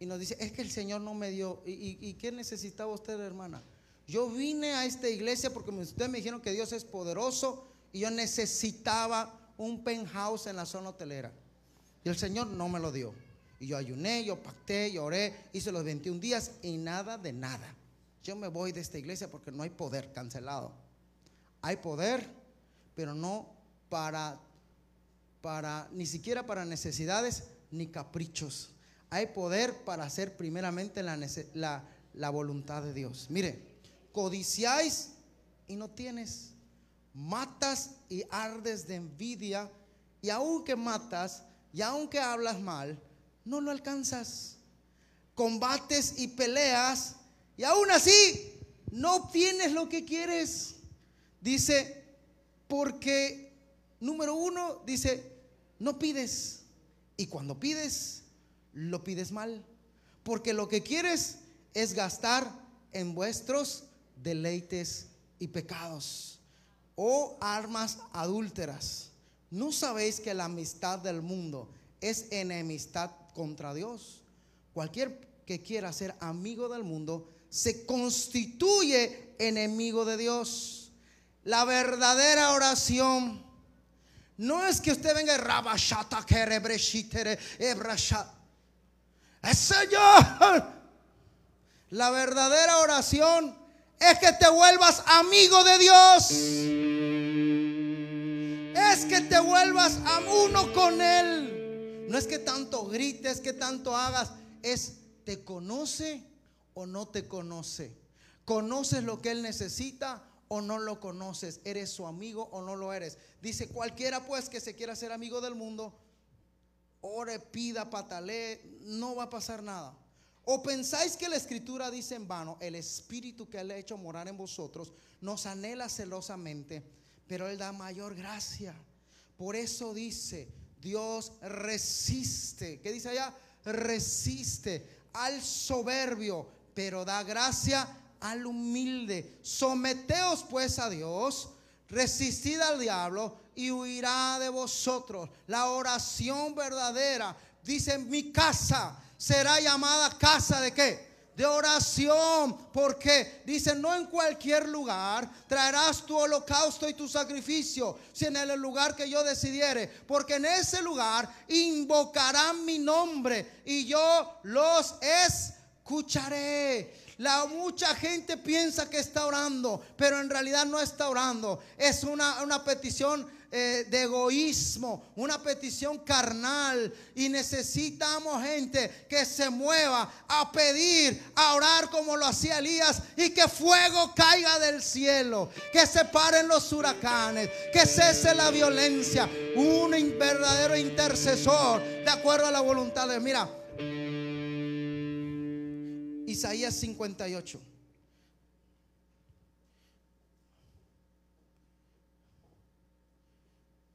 y nos dice, es que el Señor no me dio. ¿Y, y- qué necesitaba usted, hermana? Yo vine a esta iglesia porque ustedes me dijeron que Dios es poderoso y yo necesitaba un penthouse en la zona hotelera. Y el Señor no me lo dio. Y yo ayuné, yo pacté, yo oré, hice los 21 días y nada de nada. Yo me voy de esta iglesia porque no hay poder cancelado. Hay poder, pero no para, para ni siquiera para necesidades ni caprichos. Hay poder para hacer primeramente la, la, la voluntad de Dios. Mire, codiciáis y no tienes. Matas y ardes de envidia. Y aunque matas y aunque hablas mal, no lo alcanzas. Combates y peleas y aún así no obtienes lo que quieres. Dice, porque número uno, dice, no pides. Y cuando pides, lo pides mal. Porque lo que quieres es gastar en vuestros deleites y pecados. Oh armas adúlteras. ¿No sabéis que la amistad del mundo es enemistad contra Dios? Cualquier que quiera ser amigo del mundo se constituye enemigo de Dios. La verdadera oración no es que usted venga rabashata kerebreshitere ebrasha. ¡Eh, Señor. La verdadera oración es que te vuelvas amigo de Dios. Es que te vuelvas a uno con Él. No es que tanto grites, que tanto hagas. Es, ¿te conoce o no te conoce? ¿Conoces lo que Él necesita o no lo conoces? ¿Eres su amigo o no lo eres? Dice, cualquiera pues que se quiera ser amigo del mundo, ore, pida, patalee, no va a pasar nada. ¿O pensáis que la escritura dice en vano, el espíritu que Él ha hecho morar en vosotros nos anhela celosamente, pero Él da mayor gracia? Por eso dice, Dios resiste, ¿qué dice allá? Resiste al soberbio, pero da gracia al humilde. Someteos pues a Dios, resistid al diablo y huirá de vosotros. La oración verdadera, dice, mi casa será llamada casa de qué? De oración, porque dice, no en cualquier lugar traerás tu holocausto y tu sacrificio, sino en el lugar que yo decidiere, porque en ese lugar invocarán mi nombre y yo los escucharé. La mucha gente piensa que está orando, pero en realidad no está orando. Es una, una petición eh, de egoísmo, una petición carnal. Y necesitamos gente que se mueva a pedir, a orar como lo hacía Elías y que fuego caiga del cielo, que se paren los huracanes, que cese la violencia. Un verdadero intercesor de acuerdo a la voluntad de Mira, Isaías 58.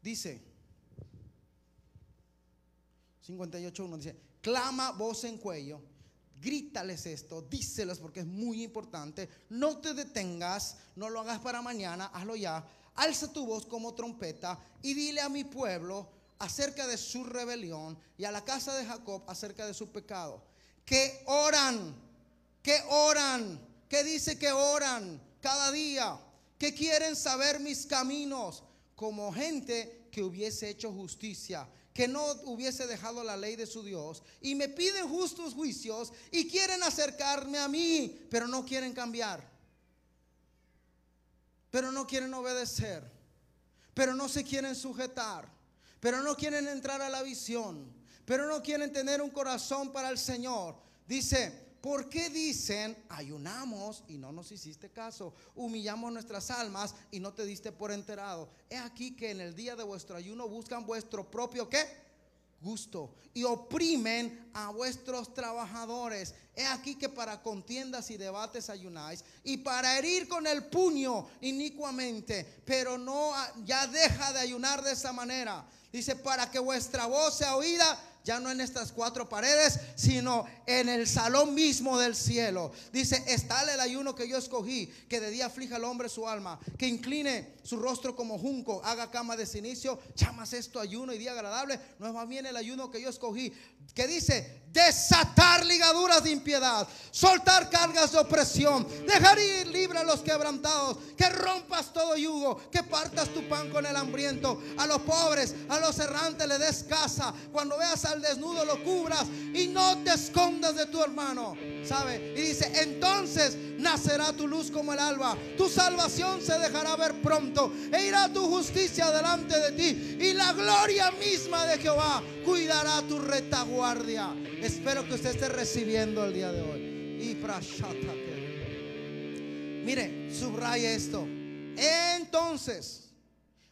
Dice 58.1 dice, clama voz en cuello, grítales esto, díseles porque es muy importante, no te detengas, no lo hagas para mañana, hazlo ya, alza tu voz como trompeta y dile a mi pueblo acerca de su rebelión y a la casa de Jacob acerca de su pecado, que oran, que oran, que dice que oran cada día, que quieren saber mis caminos, como gente que hubiese hecho justicia, que no hubiese dejado la ley de su Dios, y me piden justos juicios y quieren acercarme a mí, pero no quieren cambiar. pero no quieren obedecer, pero no se quieren sujetar, pero no quieren entrar a la visión, pero no quieren tener un corazón para el Señor. Dice, ¿por qué dicen, ayunamos y no nos hiciste caso? Humillamos nuestras almas y no te diste por enterado. He aquí que en el día de vuestro ayuno buscan vuestro propio qué? gusto y oprimen a vuestros trabajadores. He aquí que para contiendas y debates ayunáis y para herir con el puño inicuamente, pero no ya deja de ayunar de esa manera. Dice, para que vuestra voz sea oída ya no en estas cuatro paredes, sino en el salón mismo del cielo. Dice, está el ayuno que yo escogí, que de día aflija al hombre su alma, que incline su rostro como junco, haga cama de sinicio, llamas esto ayuno y día agradable. No es más bien el ayuno que yo escogí, que dice, desatar ligaduras de impiedad, soltar cargas de opresión, dejar ir libre a los quebrantados, que rompas todo yugo, que partas tu pan con el hambriento, a los pobres, a los errantes le des casa, cuando veas al desnudo lo cubras y no te escondas de tu hermano, ¿sabe? Y dice, entonces nacerá tu luz como el alba, tu salvación se dejará ver pronto e irá tu justicia delante de ti y la gloria misma de Jehová cuidará tu retaguardia. Espero que usted esté recibiendo el día de hoy. Y. Mire, subraya esto. Entonces,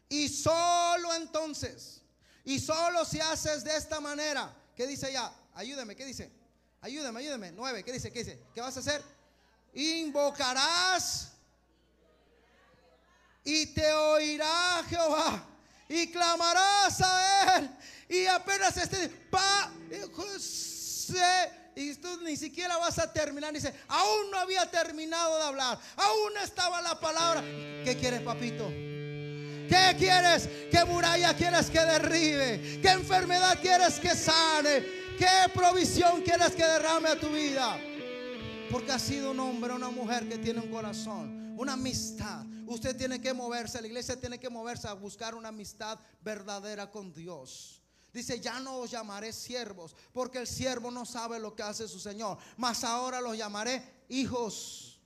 y solo entonces, y solo si haces de esta manera, ¿qué dice ya? Ayúdeme, ¿qué dice? Ayúdeme, ayúdeme. Nueve, ¿qué dice? ¿Qué dice? ¿Qué vas a hacer? Invocarás y te oirá Jehová y clamarás a él y apenas esté pa y tú ni siquiera vas a terminar dice aún no había terminado de hablar aún estaba la palabra ¿qué quieres papito? ¿Qué quieres? ¿Qué muralla quieres que derribe? ¿Qué enfermedad quieres que sane? ¿Qué provisión quieres que derrame a tu vida? Porque ha sido un hombre, una mujer que tiene un corazón, una amistad. Usted tiene que moverse, la iglesia tiene que moverse a buscar una amistad verdadera con Dios. Dice, ya no os llamaré siervos, porque el siervo no sabe lo que hace su Señor. Mas ahora los llamaré hijos,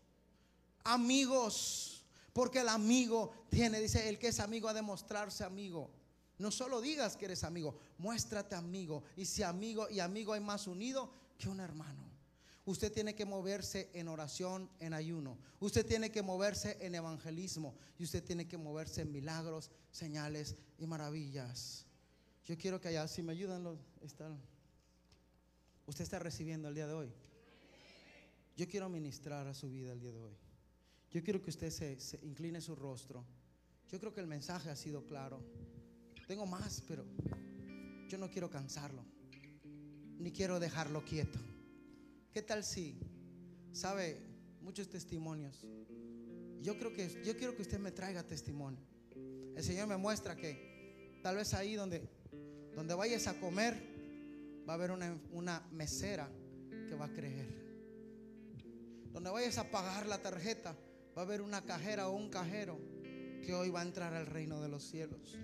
amigos. Porque el amigo tiene, dice, el que es amigo ha de mostrarse amigo. No solo digas que eres amigo, muéstrate amigo. Y si amigo y amigo hay más unido que un hermano. Usted tiene que moverse en oración, en ayuno. Usted tiene que moverse en evangelismo. Y usted tiene que moverse en milagros, señales y maravillas. Yo quiero que allá, si me ayudan, los, usted está recibiendo el día de hoy. Yo quiero ministrar a su vida el día de hoy. Yo quiero que usted se, incline su rostro. Yo creo que el mensaje ha sido claro. Tengo más, pero yo no quiero cansarlo. Ni quiero dejarlo quieto. ¿Qué tal si sabe muchos testimonios? Yo creo que yo quiero que usted me traiga testimonio. El Señor me muestra que tal vez ahí donde donde vayas a comer va a haber una, una mesera que va a creer. Donde vayas a pagar la tarjeta va a haber una cajera o un cajero que hoy va a entrar al reino de los cielos.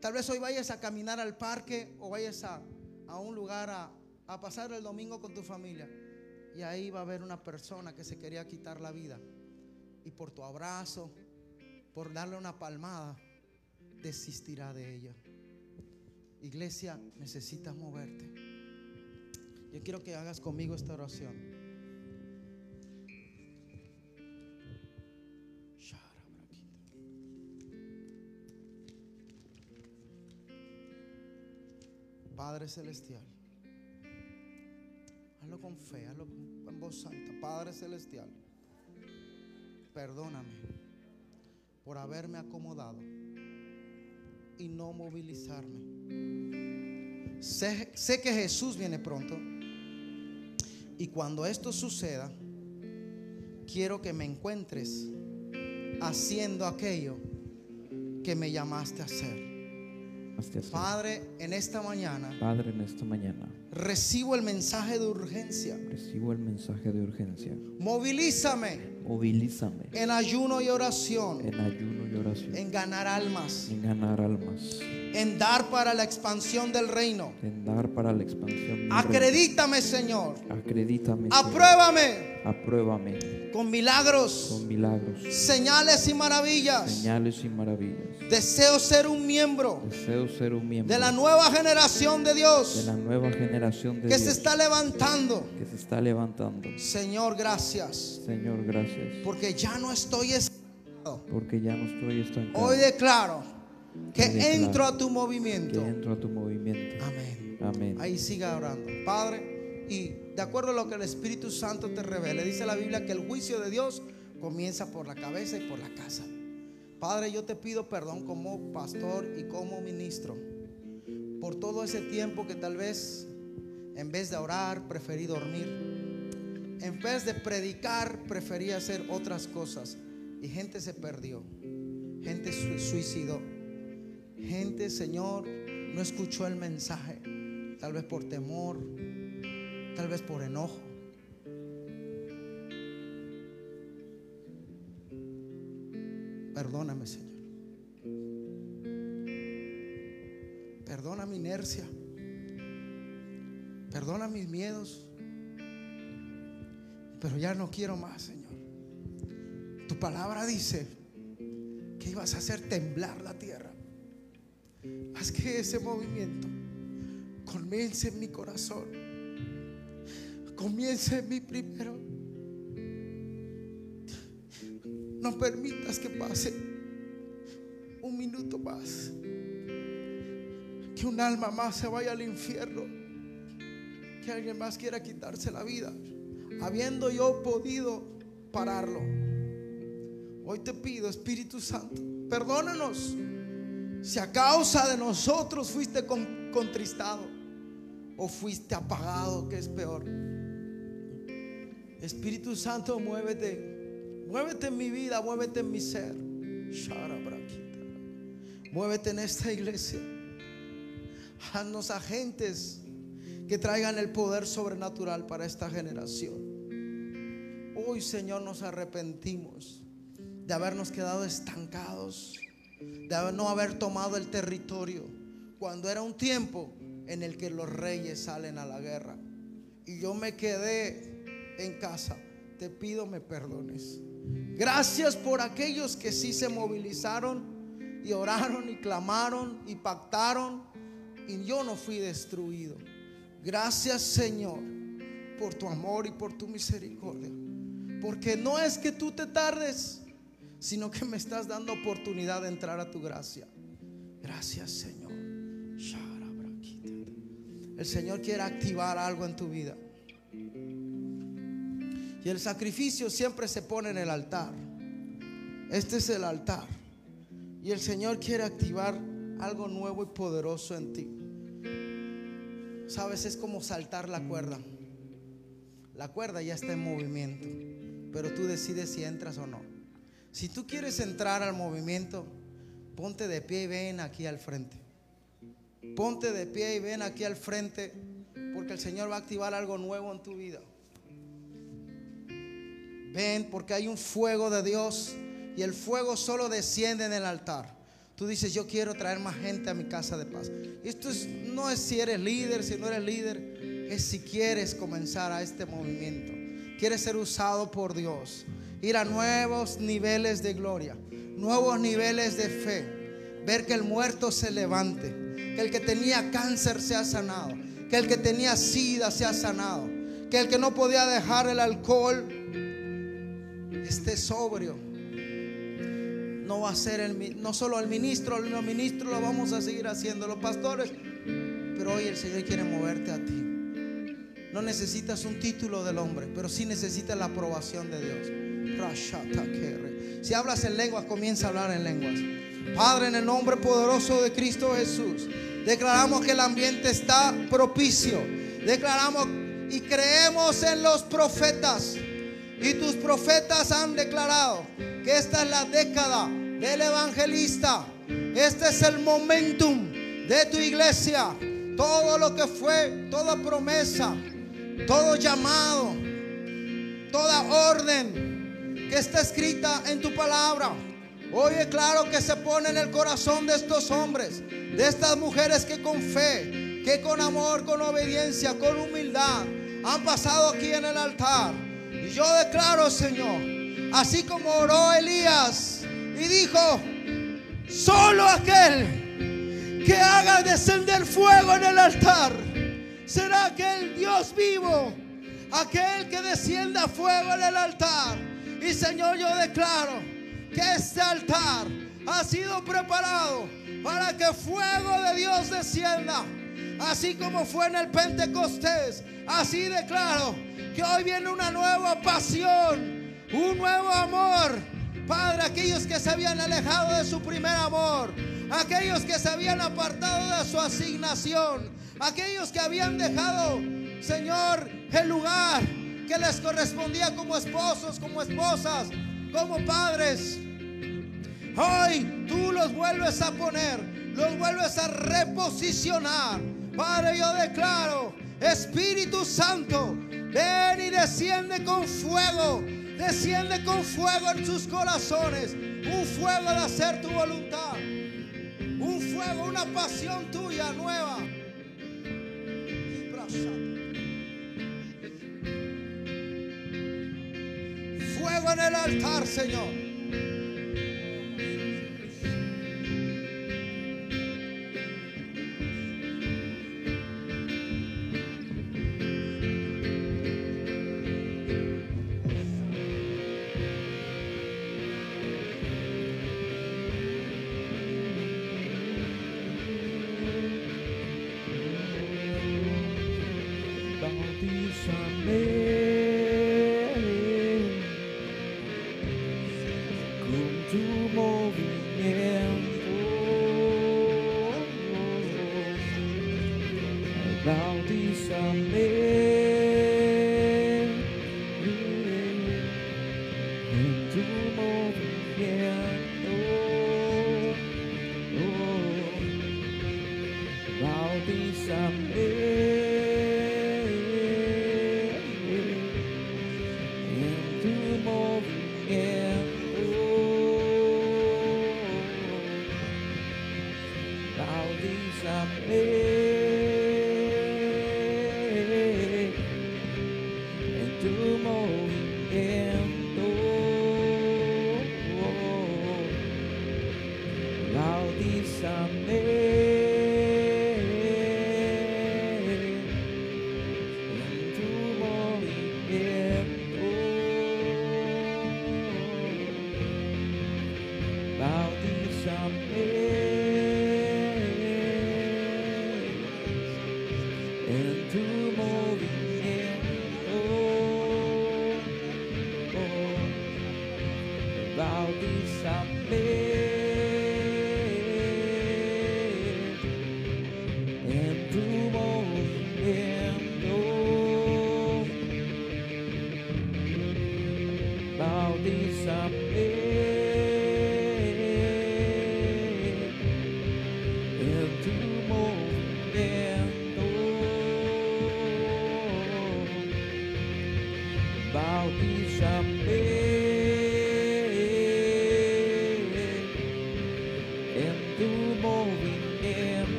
Tal vez hoy vayas a caminar al parque o vayas a, a un lugar a, a pasar el domingo con tu familia. Y ahí va a haber una persona que se quería quitar la vida. Y por tu abrazo, por darle una palmada, desistirá de ella. Iglesia, necesitas moverte. Yo quiero que hagas conmigo esta oración. Padre Celestial. Hazlo con fe, hazlo en voz santa. Padre Celestial, perdóname por haberme acomodado y no movilizarme. Sé, que Jesús viene pronto. Y cuando esto suceda, quiero que me encuentres haciendo aquello que me llamaste a hacer. Padre, en esta mañana Padre, en esta mañana recibo el mensaje de urgencia. recibo el mensaje de urgencia. Movilízame Movilízame en ayuno y oración, en ayuno y oración, en ganar almas, en ganar almas, en dar para la expansión del reino. en dar para la expansión. del reino. Acredítame, Señor. Acredítame. Señor. Apruébame Apruébame con milagros, con milagros, señales y maravillas. señales y maravillas. Deseo ser un miembro Deseo ser un miembro de la nueva generación de de Dios la nueva generación de que Dios se está levantando. que se está levantando. Señor, gracias. Señor, gracias. Porque ya no estoy estancado. Porque ya no estoy estancado. Hoy declaro que entro a tu que movimiento. entro a tu movimiento. Amén. Amén. Ahí siga orando. Padre, y de acuerdo a lo que el Espíritu Santo te revele, dice la Biblia que el juicio de Dios comienza por la cabeza y por la casa. Padre, yo te pido perdón como pastor y como ministro por todo ese tiempo que tal vez en vez de orar preferí dormir. En vez de predicar preferí hacer otras cosas. Y gente se perdió. Gente se suicidó. Gente, Señor, no escuchó el mensaje. Tal vez por temor. Tal vez por enojo. Perdóname, Señor. Perdona mi inercia. Perdona mis miedos. Pero ya no quiero más, Señor. Tu palabra dice que ibas a hacer temblar la tierra. Haz que ese movimiento comience en mi corazón. Comience en mí primero. No permitas que pase un minuto más. Que un alma más se vaya al infierno. Que alguien más quiera quitarse la vida. Habiendo yo podido pararlo. Hoy te pido, Espíritu Santo, perdónanos. Si a causa de nosotros fuiste con- contristado o fuiste apagado, que es peor. Espíritu Santo, muévete. Muévete en mi vida, muévete en mi ser. Muévete en esta iglesia. Haznos agentes que traigan el poder sobrenatural para esta generación. Hoy, Señor, nos arrepentimos de habernos quedado estancados, de no haber tomado el territorio, cuando era un tiempo en el que los reyes salen a la guerra. Y yo me quedé en casa. Te pido me perdones. Gracias por aquellos que sí se movilizaron y oraron y clamaron y pactaron y yo no fui destruido. Gracias Señor por tu amor y por tu misericordia. Porque no es que tú te tardes, sino que me estás dando oportunidad de entrar a tu gracia. Gracias Señor. El Señor quiere activar algo en tu vida. Y el sacrificio siempre se pone en el altar. Este es el altar. Y el Señor quiere activar algo nuevo y poderoso en ti. Sabes, es como saltar la cuerda. La cuerda ya está en movimiento, pero tú decides si entras o no. Si tú quieres entrar al movimiento, ponte de pie y ven aquí al frente. Ponte de pie y ven aquí al frente, porque el Señor va a activar algo nuevo en tu vida. Ven, porque hay un fuego de Dios y el fuego solo desciende en el altar. Tú dices, yo quiero traer más gente a mi casa de paz. Esto es- no es si eres líder, si no eres líder, es si quieres comenzar a este movimiento. Quieres ser usado por Dios, ir a nuevos niveles de gloria, nuevos niveles de fe, ver que el muerto se levante, que el que tenía cáncer sea sanado, que el que tenía sida sea sanado, que el que no podía dejar el alcohol esté sobrio. No va a ser el, no solo el ministro, los ministros lo vamos a seguir haciendo, los pastores, pero hoy el Señor quiere moverte a ti. No necesitas un título del hombre, pero sí necesitas la aprobación de Dios. Si hablas en lenguas, comienza a hablar en lenguas. Padre, en el nombre poderoso de Cristo Jesús, declaramos que el ambiente está propicio. Declaramos y creemos en los profetas. Y tus profetas han declarado que esta es la década del evangelista. Este es el momentum de tu iglesia. Todo lo que fue, toda promesa, todo llamado, toda orden que está escrita en tu palabra. Hoy es claro que se pone en el corazón de estos hombres de estas mujeres que con fe, que con amor, con obediencia, con humildad han pasado aquí en el altar. Y yo declaro, Señor, así como oró Elías y dijo, solo aquel que haga descender fuego en el altar será aquel Dios vivo, aquel que descienda fuego en el altar. Y Señor, yo declaro que este altar ha sido preparado para que fuego de Dios descienda. Así como fue en el Pentecostés, así declaro que hoy viene una nueva pasión, un nuevo amor. Padre, aquellos que se habían alejado de su primer amor, aquellos que se habían apartado de su asignación, aquellos que habían dejado, Señor, el lugar que les correspondía como esposos, como esposas, como padres. Hoy tú los vuelves a poner, los vuelves a reposicionar. Padre, yo declaro, Espíritu Santo, ven y desciende con fuego, desciende con fuego en sus corazones, un fuego de hacer tu voluntad, un fuego, una pasión tuya nueva. Fuego en el altar, Señor. Con tu movimiento. Bautízame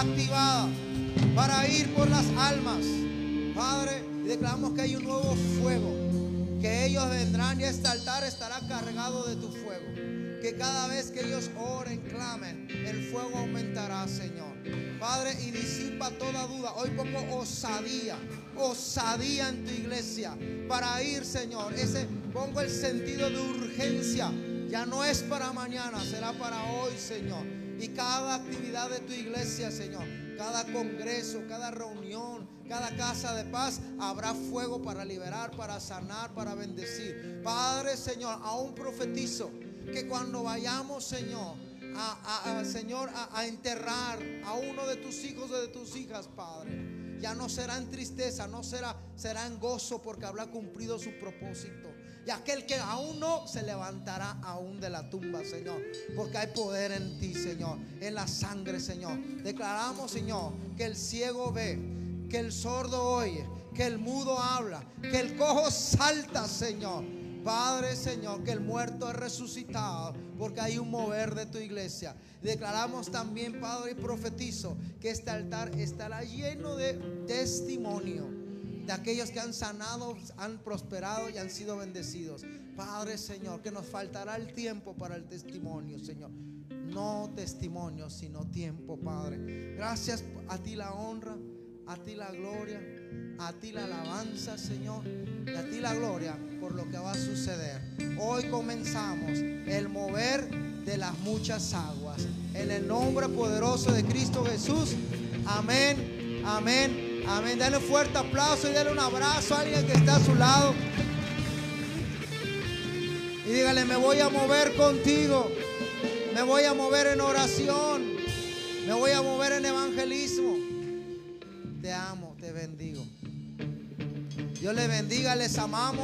activada para ir por las almas. Padre, declaramos que hay un nuevo fuego. Que ellos vendrán y este altar estará cargado de tu fuego. Que cada vez que ellos oren, clamen, el fuego aumentará, Señor. Padre, y disipa toda duda. Hoy pongo osadía, osadía en tu iglesia para ir, Señor. Ese pongo el sentido de urgencia. Ya no es para mañana, será para hoy, Señor. Y cada actividad de tu iglesia, Señor, cada congreso, cada reunión, cada casa de paz, habrá fuego para liberar, para sanar, para bendecir. Padre, Señor, aún profetizo que cuando vayamos, Señor, a, Señor, a, a enterrar a uno de tus hijos o de tus hijas, Padre, ya no será en tristeza, no será, será en gozo porque habrá cumplido su propósito. Y aquel que aún no se levantará aún de la tumba, Señor. Porque hay poder en ti, Señor. En la sangre, Señor. Declaramos, Señor, que el ciego ve, que el sordo oye, que el mudo habla, que el cojo salta, Señor. Padre, Señor, que el muerto es resucitado porque hay un mover de tu iglesia. Declaramos también, Padre, y profetizo que este altar estará lleno de testimonio de aquellos que han sanado, han prosperado y han sido bendecidos. Padre, Señor, que nos faltará el tiempo para el testimonio, Señor. no testimonio, sino tiempo, Padre. Gracias a ti la honra, a ti la gloria, a ti la alabanza, Señor, y a ti la gloria por lo que va a suceder. Hoy comenzamos el mover de las muchas aguas. En el nombre poderoso de Cristo Jesús. Amén, amén, amén. Dale un fuerte aplauso y dale un abrazo a alguien que está a su lado. Y dígale, me voy a mover contigo. Me voy a mover en oración. Me voy a mover en evangelismo. Te amo, te bendigo. Dios les bendiga, les amamos.